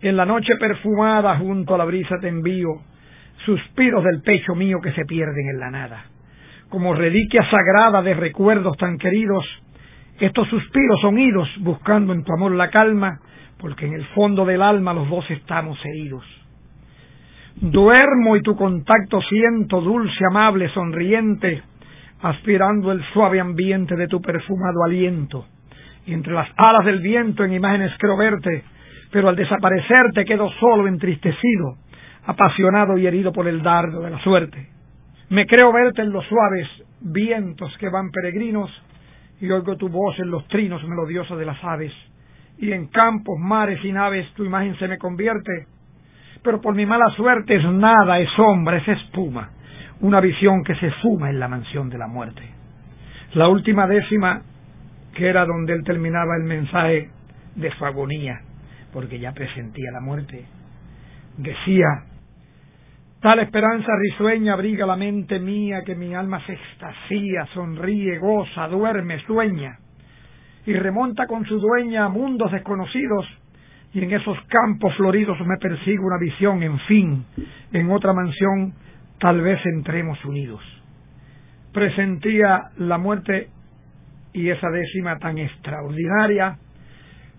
[SPEAKER 3] en la noche perfumada junto a la brisa te envío suspiros del pecho mío que se pierden en la nada. Como reliquia sagrada de recuerdos tan queridos, estos suspiros son idos buscando en tu amor la calma, porque en el fondo del alma los dos estamos heridos. Duermo y tu contacto siento dulce, amable, sonriente, aspirando el suave ambiente de tu perfumado aliento. Y entre las alas del viento en imágenes creo verte, pero al desaparecer te quedo solo, entristecido, apasionado y herido por el dardo de la suerte. Me creo verte en los suaves vientos que van peregrinos y oigo tu voz en los trinos melodiosos de las aves. Y en campos, mares y naves tu imagen se me convierte, pero por mi mala suerte es nada, es sombra, es espuma, una visión que se fuma en la mansión de la muerte. La última décima, que era donde él terminaba el mensaje de su agonía, porque ya presentía la muerte, decía, Tal esperanza risueña abriga la mente mía que mi alma se extasía, sonríe, goza, duerme, sueña y remonta con su dueña a mundos desconocidos y en esos campos floridos me persigue una visión, en fin, en otra mansión tal vez entremos unidos. Presentía la muerte y esa décima tan extraordinaria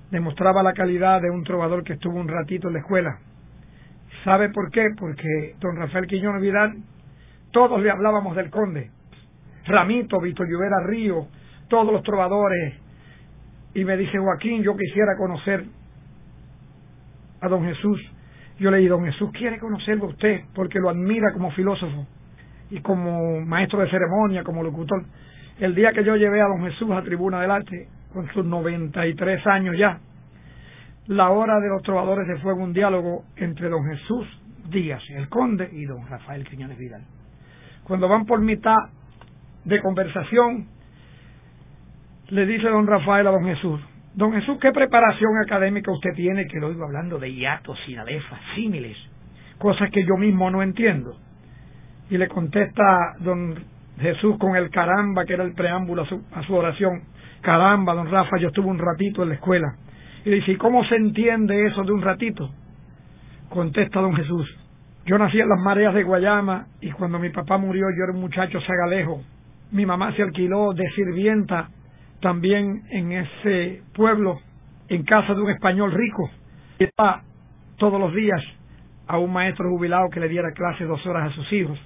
[SPEAKER 3] demostraba la calidad de un trovador que estuvo un ratito en la escuela ¿Sabe por qué? Porque don Rafael Quiñones Vidal, todos le hablábamos del conde. Ramito, Víctor Lluvera Río, todos los trovadores. Y me dice, Joaquín, yo quisiera conocer a don Jesús. Yo le dije, don Jesús quiere conocerlo a usted porque lo admira como filósofo y como maestro de ceremonia, como locutor. El día que yo llevé a don Jesús a Tribuna del Arte, con sus 93 años ya, la hora de los trovadores se fue un diálogo entre don Jesús Díaz, el conde, y don Rafael Quiñones Vidal. Cuando van por mitad de conversación, le dice don Rafael a don Jesús, don Jesús, ¿qué preparación académica usted tiene? Que lo oigo hablando de hiatos, sinalefas, símiles, cosas que yo mismo no entiendo. Y le contesta don Jesús con el caramba, que era el preámbulo a su, a su oración. Caramba, don Rafa, yo estuve un ratito en la escuela y dice, ¿y cómo se entiende eso de un ratito? Contesta don Jesús, yo nací en las mareas de Guayama y cuando mi papá murió yo era un muchacho sagalejo. Mi mamá se alquiló de sirvienta también en ese pueblo, en casa de un español rico. Y iba todos los días a un maestro jubilado que le diera clase dos horas a sus hijos.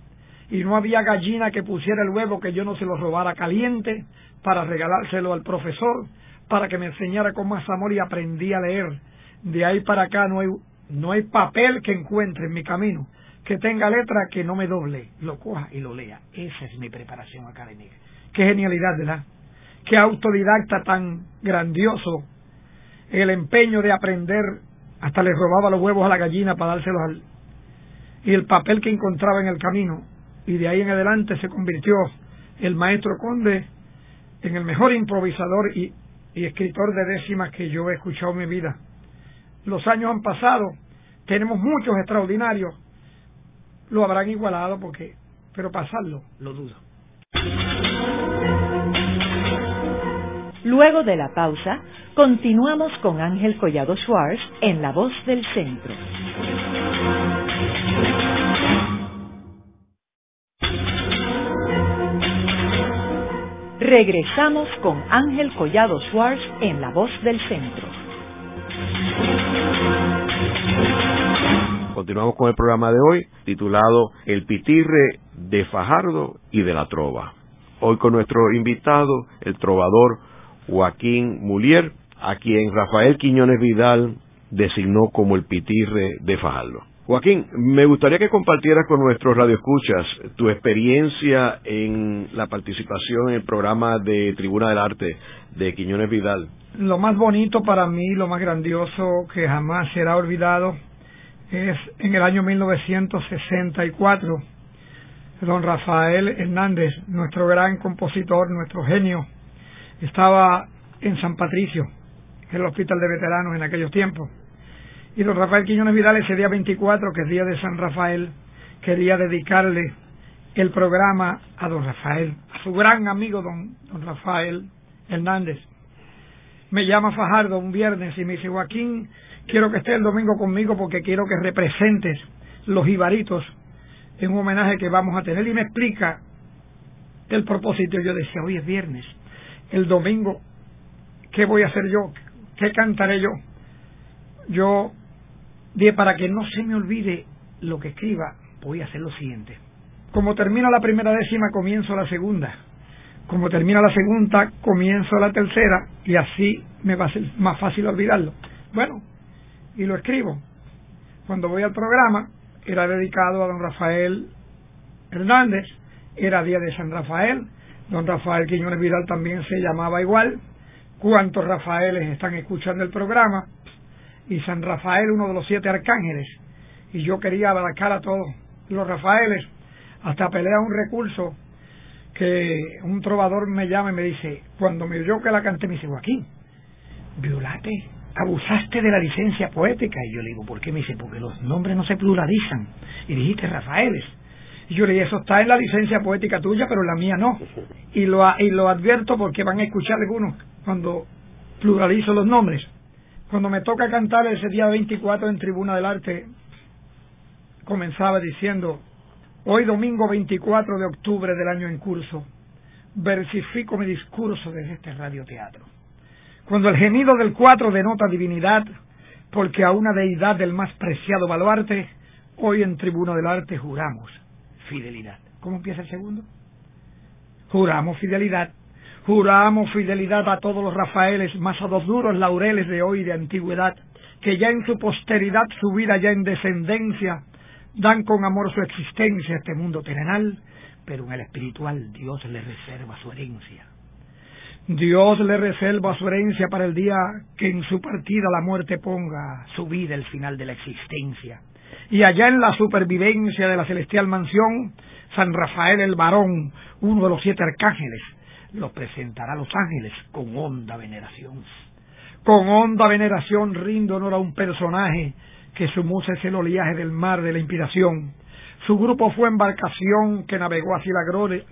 [SPEAKER 3] Y no había gallina que pusiera el huevo que yo no se lo robara caliente para regalárselo al profesor para que me enseñara con más amor y aprendí a leer. De ahí para acá no hay, no hay papel que encuentre en mi camino que tenga letra que no me doble, lo coja y lo lea. Esa es mi preparación académica. Qué genialidad, ¿verdad? Qué autodidacta tan grandioso. El empeño de aprender, hasta le robaba los huevos a la gallina para dárselos al... Y el papel que encontraba en el camino. Y de ahí en adelante se convirtió el maestro conde en el mejor improvisador y y escritor de décimas que yo he escuchado en mi vida. Los años han pasado, tenemos muchos extraordinarios, lo habrán igualado porque, pero pasarlo, lo dudo.
[SPEAKER 1] Luego de la pausa, continuamos con Ángel Collado Schwartz en La Voz del Centro. Regresamos con Ángel Collado Schwartz en La Voz del Centro.
[SPEAKER 2] Continuamos con el programa de hoy titulado El pitirre de Fajardo y de la Trova. Hoy con nuestro invitado, el trovador Joaquín Mulier, a quien Rafael Quiñones Vidal designó como el pitirre de Fajardo. Joaquín, me gustaría que compartieras con nuestros radioescuchas tu experiencia en la participación en el programa de Tribuna del Arte de Quiñones Vidal.
[SPEAKER 3] Lo más bonito para mí, lo más grandioso que jamás será olvidado, es en el año 1964. Don Rafael Hernández, nuestro gran compositor, nuestro genio, estaba en San Patricio, el hospital de veteranos en aquellos tiempos y don Rafael Quiñones Vidal ese día 24, que es día de San Rafael, quería dedicarle el programa a don Rafael, a su gran amigo don, don Rafael Hernández. Me llama Fajardo un viernes y me dice, Joaquín, quiero que estés el domingo conmigo porque quiero que representes los ibaritos en un homenaje que vamos a tener. Y me explica el propósito. Yo decía, hoy es viernes, el domingo, ¿qué voy a hacer yo? ¿Qué cantaré yo? Yo Bien, para que no se me olvide lo que escriba, voy a hacer lo siguiente. Como termina la primera décima, comienzo la segunda. Como termina la segunda, comienzo la tercera y así me va a ser más fácil olvidarlo. Bueno, y lo escribo. Cuando voy al programa, era dedicado a don Rafael Hernández, era día de San Rafael, don Rafael Quiñones Vidal también se llamaba igual. ¿Cuántos Rafaeles están escuchando el programa? y San Rafael, uno de los siete arcángeles, y yo quería abarcar a todos los Rafaeles, hasta pelear un recurso que un trovador me llama y me dice, cuando me oyó que la canté, me dice, Joaquín, violate, abusaste de la licencia poética. Y yo le digo, ¿por qué? Me dice, porque los nombres no se pluralizan. Y dijiste Rafaeles. Y yo le dije, eso está en la licencia poética tuya, pero en la mía no. <laughs> Y lo, y lo advierto porque van a escuchar algunos cuando pluralizo los nombres. Cuando me toca cantar ese día 24 en Tribuna del Arte, comenzaba diciendo, hoy domingo 24 de octubre del año en curso, versifico mi discurso desde este radioteatro. Cuando el gemido del cuatro denota divinidad, porque a una deidad del más preciado baluarte, hoy en Tribuna del Arte juramos fidelidad. ¿Cómo empieza el segundo? Juramos fidelidad Juramos fidelidad a todos los Rafaeles, más a dos duros laureles de hoy de antigüedad, que ya en su posteridad su vida ya en descendencia, dan con amor su existencia a este mundo terrenal, pero en el espiritual Dios le reserva su herencia. Dios le reserva su herencia para el día que en su partida la muerte ponga su vida el final de la existencia. Y allá en la supervivencia de la celestial mansión, San Rafael el varón, uno de los siete arcángeles, los presentará a los ángeles con honda veneración. Con honda veneración rindo honor a un personaje que su musa es el oleaje del mar de la inspiración. Su grupo fue embarcación que navegó hacia la gloria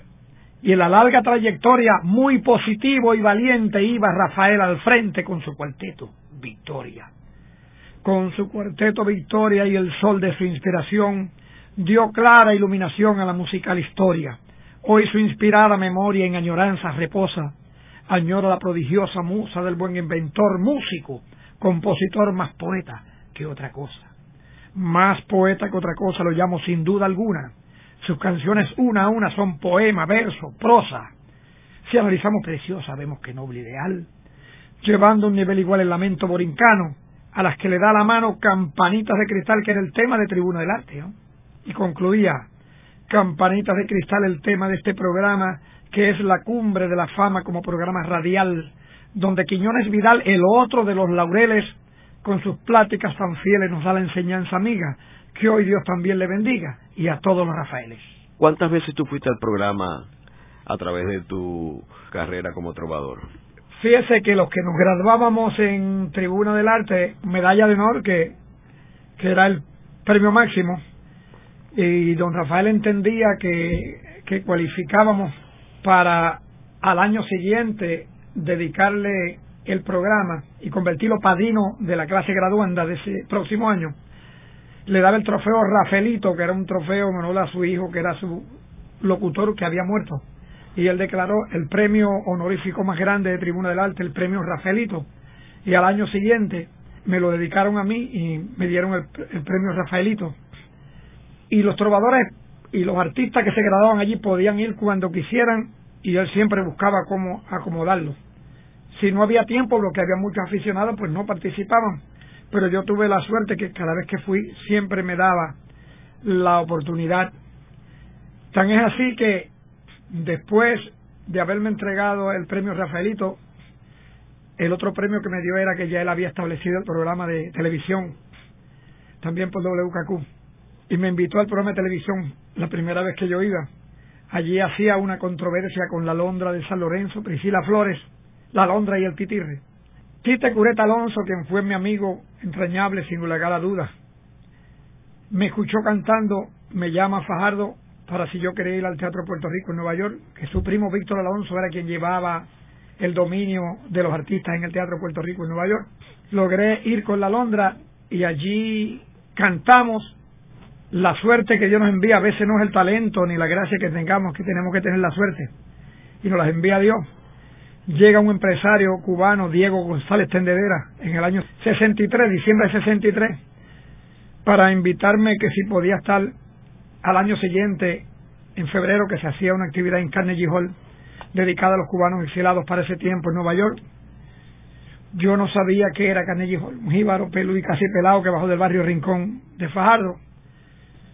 [SPEAKER 3] y en la larga trayectoria muy positivo y valiente iba Rafael al frente con su cuarteto Victoria. Con su cuarteto Victoria y el sol de su inspiración dio clara iluminación a la musical historia Hoy su inspirada memoria en añoranza reposa, añora la prodigiosa musa del buen inventor, músico, compositor más poeta que otra cosa. Más poeta que otra cosa lo llamo sin duda alguna. Sus canciones una a una son poema, verso, prosa. Si analizamos preciosa, vemos que noble ideal, llevando un nivel igual el lamento borincano, a las que le da la mano campanitas de cristal, que era el tema de Tribuna del Arte. Y concluía, Campanitas de Cristal, el tema de este programa, que es la cumbre de la fama como programa radial, donde Quiñones Vidal, el otro de los laureles, con sus pláticas tan fieles nos da la enseñanza amiga, que hoy Dios también le bendiga, y a todos los Rafaeles.
[SPEAKER 2] ¿Cuántas veces tú fuiste al programa a través de tu carrera como trovador?
[SPEAKER 3] Fíjese que los que nos graduábamos en Tribuna del Arte, medalla de honor, que, que era el premio máximo, y don Rafael entendía que, que cualificábamos para al año siguiente dedicarle el programa y convertirlo padrino de la clase graduanda de ese próximo año, le daba el trofeo Rafaelito, que era un trofeo en honor a su hijo, que era su locutor que había muerto. Y él declaró el premio honorífico más grande de Tribuna del Arte, el premio Rafaelito. Y al año siguiente me lo dedicaron a mí y me dieron el, premio Rafaelito. Y los trovadores y los artistas que se graduaban allí podían ir cuando quisieran y él siempre buscaba cómo acomodarlo. Si no había tiempo, porque había muchos aficionados, pues no participaban. Pero yo tuve la suerte que cada vez que fui siempre me daba la oportunidad. Tan es así que después de haberme entregado el premio Rafaelito, el otro premio que me dio era que ya él había establecido el programa de televisión, también por WKQ, y me invitó al programa de televisión la primera vez que yo iba. Allí hacía una controversia con la Londra de San Lorenzo, Priscila Flores, la Londra y el Pitirre. Tite Cureta Alonso, quien fue mi amigo entrañable sin lugar a dudas, me escuchó cantando Me llama Fajardo para si yo quería ir al Teatro Puerto Rico en Nueva York, que su primo Víctor Alonso era quien llevaba el dominio de los artistas en el Teatro Puerto Rico en Nueva York. Logré ir con la Londra y allí cantamos la suerte que Dios nos envía. A veces no es el talento ni la gracia que tengamos, que tenemos que tener la suerte. Y nos las envía Dios llega un empresario cubano, Diego González Tendedera, en el año 63, diciembre de 63, para invitarme que si podía estar al año siguiente, en febrero, que se hacía una actividad en Carnegie Hall dedicada a los cubanos exilados para ese tiempo en Nueva York. Yo no sabía qué era Carnegie Hall, un jíbaro peludo y casi pelado que bajó del barrio Rincón de Fajardo.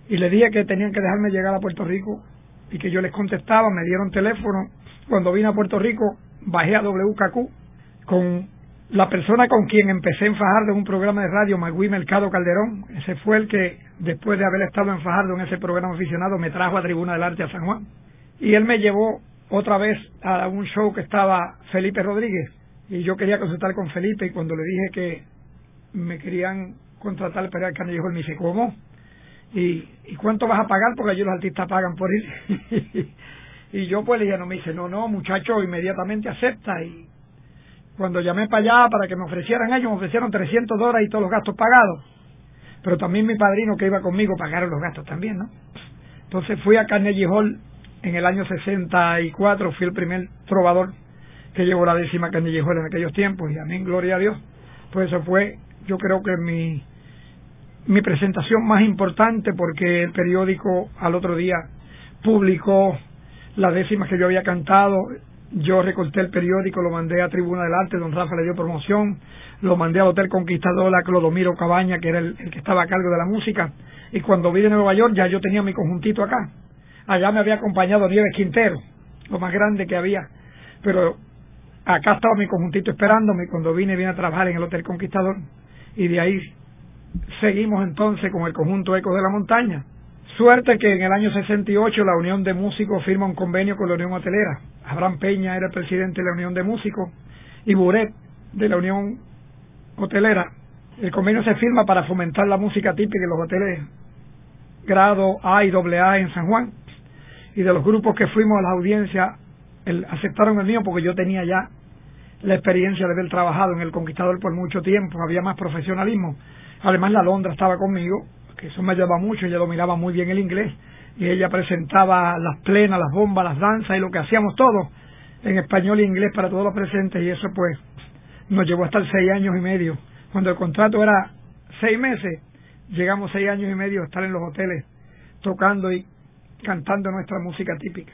[SPEAKER 3] Y le dije que tenían que dejarme llegar a Puerto Rico y que yo les contestaba, me dieron teléfono. Cuando vine a Puerto Rico bajé a WKQ con la persona con quien empecé en Fajardo en un programa de radio, Magui Mercado Calderón. Ese fue el que, después de haber estado en Fajardo en ese programa aficionado, me trajo a Tribuna del Arte a San Juan. Y él me llevó otra vez a un show que estaba Felipe Rodríguez. Y yo quería consultar con Felipe y cuando le dije que me querían contratar para el Canallejón, me dice, ¿cómo? ¿Y, ¿Y cuánto vas a pagar? Porque allí los artistas pagan por ir. <laughs> Y yo pues le dije, no, me dice, no, no, muchacho, inmediatamente acepta. Y cuando llamé para allá para que me ofrecieran ellos, me ofrecieron 300 dólares y todos los gastos pagados. Pero también mi padrino que iba conmigo pagaron los gastos también, ¿no? Entonces fui a Carnegie Hall en el año 64, fui el primer trovador que llevó la décima Carnegie Hall en aquellos tiempos y a mí, gloria a Dios, pues eso fue, yo creo que mi, mi presentación más importante porque el periódico al otro día publicó las décimas que yo había cantado, yo recorté el periódico, lo mandé a Tribuna del Arte, don Rafa le dio promoción, lo mandé al Hotel Conquistador a Clodomiro Cabaña, que era el, que estaba a cargo de la música, y cuando vine a Nueva York ya yo tenía mi conjuntito acá. Allá me había acompañado Nieves Quintero, lo más grande que había, pero acá estaba mi conjuntito esperándome cuando vine, vine a trabajar en el Hotel Conquistador, y de ahí seguimos entonces con el conjunto Eco de la Montaña Suerte que en el año 68 la Unión de Músicos firma un convenio con la Unión Hotelera. Abraham Peña era el presidente de la Unión de Músicos y Buret de la Unión Hotelera. El convenio se firma para fomentar la música típica en los hoteles grado A y AA en San Juan. Y de los grupos que fuimos a la audiencia, aceptaron el mío porque yo tenía ya la experiencia de haber trabajado en el Conquistador por mucho tiempo, había más profesionalismo. Además, la Londra estaba conmigo eso me ayudaba mucho, ella dominaba muy bien el inglés y ella presentaba las plenas, las bombas, las danzas y lo que hacíamos todo en español e inglés para todos los presentes y eso pues nos llevó hasta seis años y medio. Cuando el contrato era seis meses, llegamos seis años y medio a estar en los hoteles tocando y cantando nuestra música típica.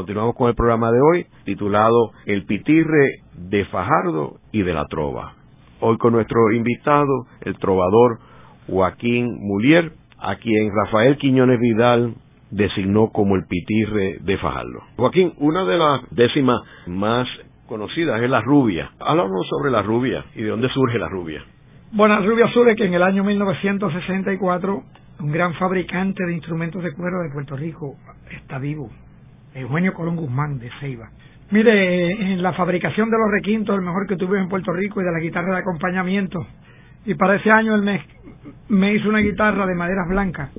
[SPEAKER 2] Continuamos con el programa de hoy titulado El pitirre de Fajardo y de la trova. Hoy con nuestro invitado, el trovador Joaquín Mulier, a quien Rafael Quiñones Vidal designó como el pitirre de Fajardo. Joaquín, una de las décimas más conocidas es la rubia. Háblanos sobre la rubia y de dónde surge la rubia.
[SPEAKER 3] Bueno, la rubia surge que en el año 1964 un gran fabricante de instrumentos de cuero de Puerto Rico está vivo, Eugenio Colón Guzmán de Ceiba. Mire, en la fabricación de los requintos, el mejor que tuve en Puerto Rico y de la guitarra de acompañamiento. Y para ese año él me, me hizo una guitarra de maderas blancas.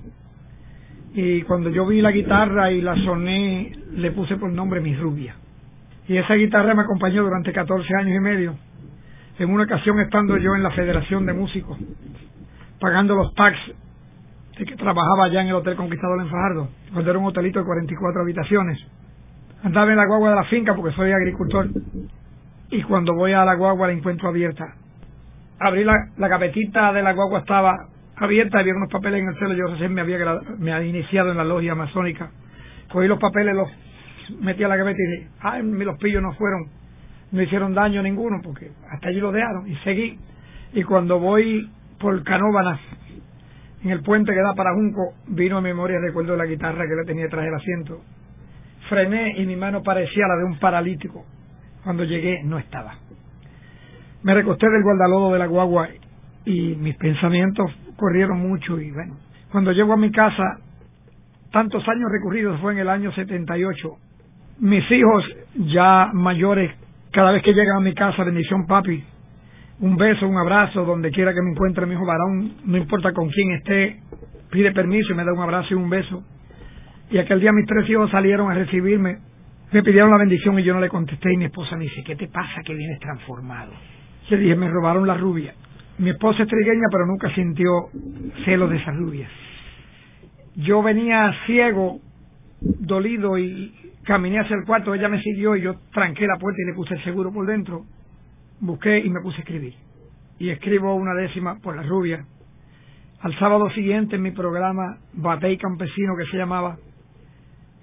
[SPEAKER 3] Y cuando yo vi la guitarra y la soné, le puse por nombre Mi Rubia. Y esa guitarra me acompañó durante 14 años y medio. En una ocasión estando yo en la Federación de Músicos, pagando los de que trabajaba allá en el Hotel Conquistador en Fajardo, cuando era un hotelito de 44 habitaciones andaba en la guagua de la finca porque soy agricultor y cuando voy a la guagua la encuentro abierta. Abrí la, la de la guagua estaba abierta, había unos papeles en el cielo, yo recién me había, me había iniciado en la logia masónica. Cogí los papeles, los metí a la gaveta y dije, ay, los pillos no fueron, no hicieron daño ninguno porque hasta allí lo dejaron y seguí. Y cuando voy por Canóbanas, en el puente que da para Junco, vino a memoria el recuerdo de la guitarra que le tenía detrás del asiento frené y mi mano parecía la de un paralítico. Cuando llegué no estaba. Me recosté del guardalodo de la guagua y mis pensamientos corrieron mucho y bueno, cuando llego a mi casa, tantos años recurridos fue en el año 78. Mis hijos ya mayores, cada vez que llegan a mi casa, bendición papi, un beso, un abrazo, donde quiera que me encuentre mi hijo varón, no importa con quién esté, pide permiso y me da un abrazo y un beso. Y aquel día mis tres hijos salieron a recibirme, me pidieron la bendición y yo no le contesté y mi esposa me dice, ¿qué te pasa que vienes transformado? Dije, me robaron la rubia. Mi esposa es trigueña pero nunca sintió celos de esa rubia. Yo venía ciego, dolido y caminé hacia el cuarto, ella me siguió y yo tranqué la puerta y le puse el seguro por dentro. Busqué y me puse a escribir. Y escribo una décima por la rubia. Al sábado siguiente en mi programa Batey Campesino que se llamaba,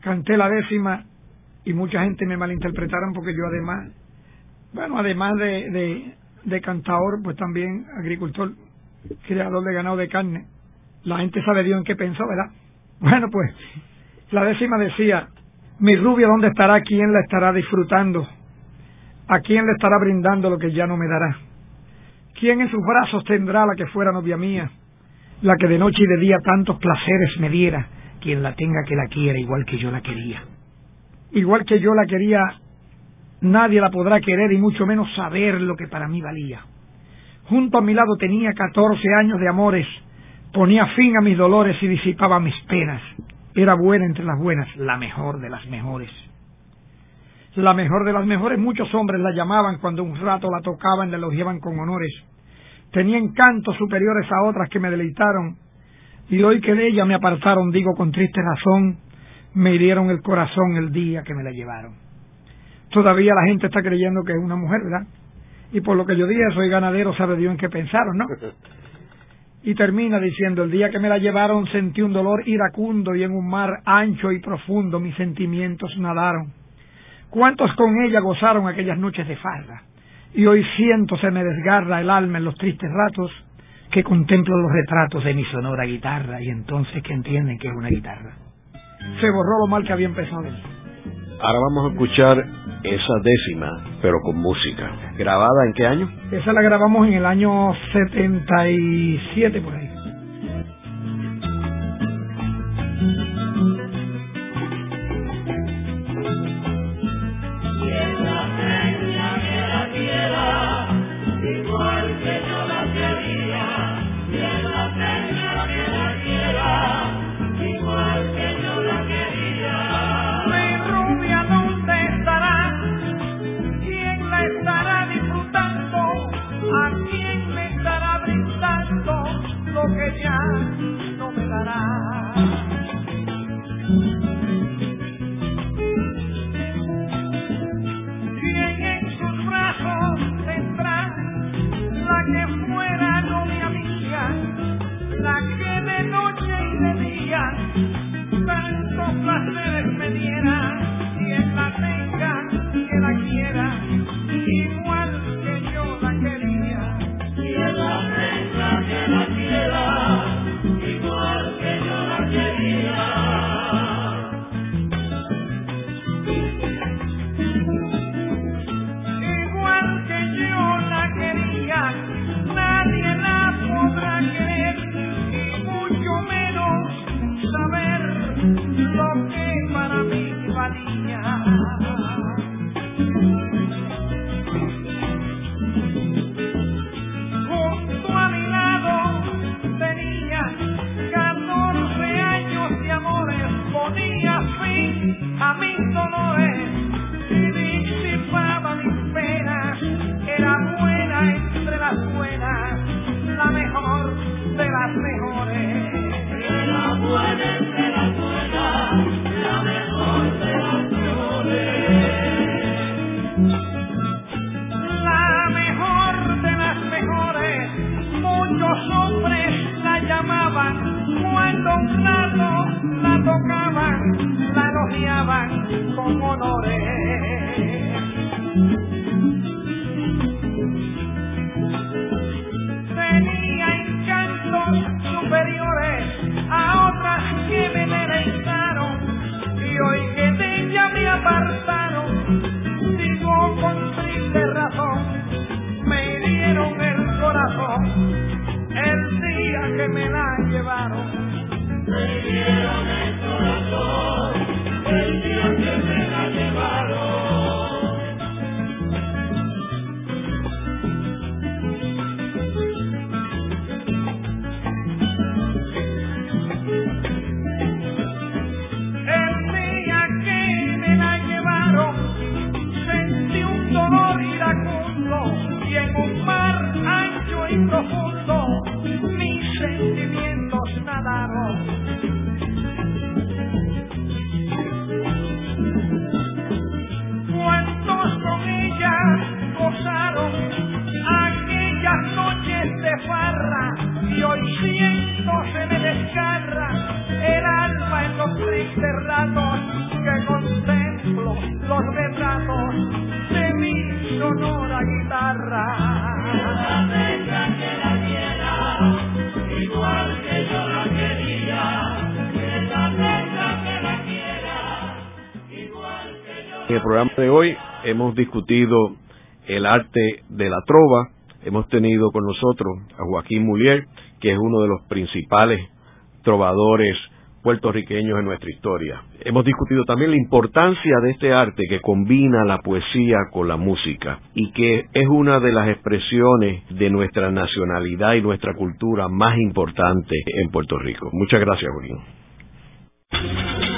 [SPEAKER 3] canté la décima y mucha gente me malinterpretaron porque yo además, bueno, además de, de, cantador, pues también agricultor, creador de ganado de carne. La gente sabe Dios en qué pensó, ¿verdad? <laughs> Bueno, pues la décima decía, mi rubia, ¿dónde estará? ¿Quién la estará disfrutando? ¿A quién le estará brindando lo que ya no me dará? ¿Quién en sus brazos tendrá la que fuera novia mía? La que de noche y de día tantos placeres me diera quien la tenga que la quiera igual que yo la quería. Igual que yo la quería, nadie la podrá querer y mucho menos saber lo que para mí valía. Junto a mi lado tenía catorce años de amores, ponía fin a mis dolores y disipaba mis penas. Era buena entre las buenas, la mejor de las mejores. La mejor de las mejores, muchos hombres la llamaban cuando un rato la tocaban, la elogiaban con honores. Tenía encantos superiores a otras que me deleitaron y hoy que de ella me apartaron, digo con triste razón, me hirieron el corazón el día que me la llevaron. Todavía la gente está creyendo que es una mujer, ¿verdad? Y por lo que yo dije, soy ganadero, sabe Dios en qué pensaron, ¿no? <laughs> Y termina diciendo, el día que me la llevaron sentí un dolor iracundo y en un mar ancho y profundo mis sentimientos nadaron. ¿Cuántos con ella gozaron aquellas noches de farra? Y hoy siento se me desgarra el alma en los tristes ratos que contemplo los retratos de mi sonora guitarra y entonces que entienden que es una guitarra. Se borró lo mal que había empezado.
[SPEAKER 2] Ahora vamos a escuchar esa décima, pero con música. ¿Grabada en qué año?
[SPEAKER 3] Esa la grabamos en el año 77 por ahí.
[SPEAKER 2] Hemos discutido el arte de la trova. Hemos tenido con nosotros a Joaquín Mulier, que es uno de los principales trovadores puertorriqueños en nuestra historia. Hemos discutido también la importancia de este arte que combina la poesía con la música y que es una de las expresiones de nuestra nacionalidad y nuestra cultura más importante en Puerto Rico. Muchas gracias, Joaquín.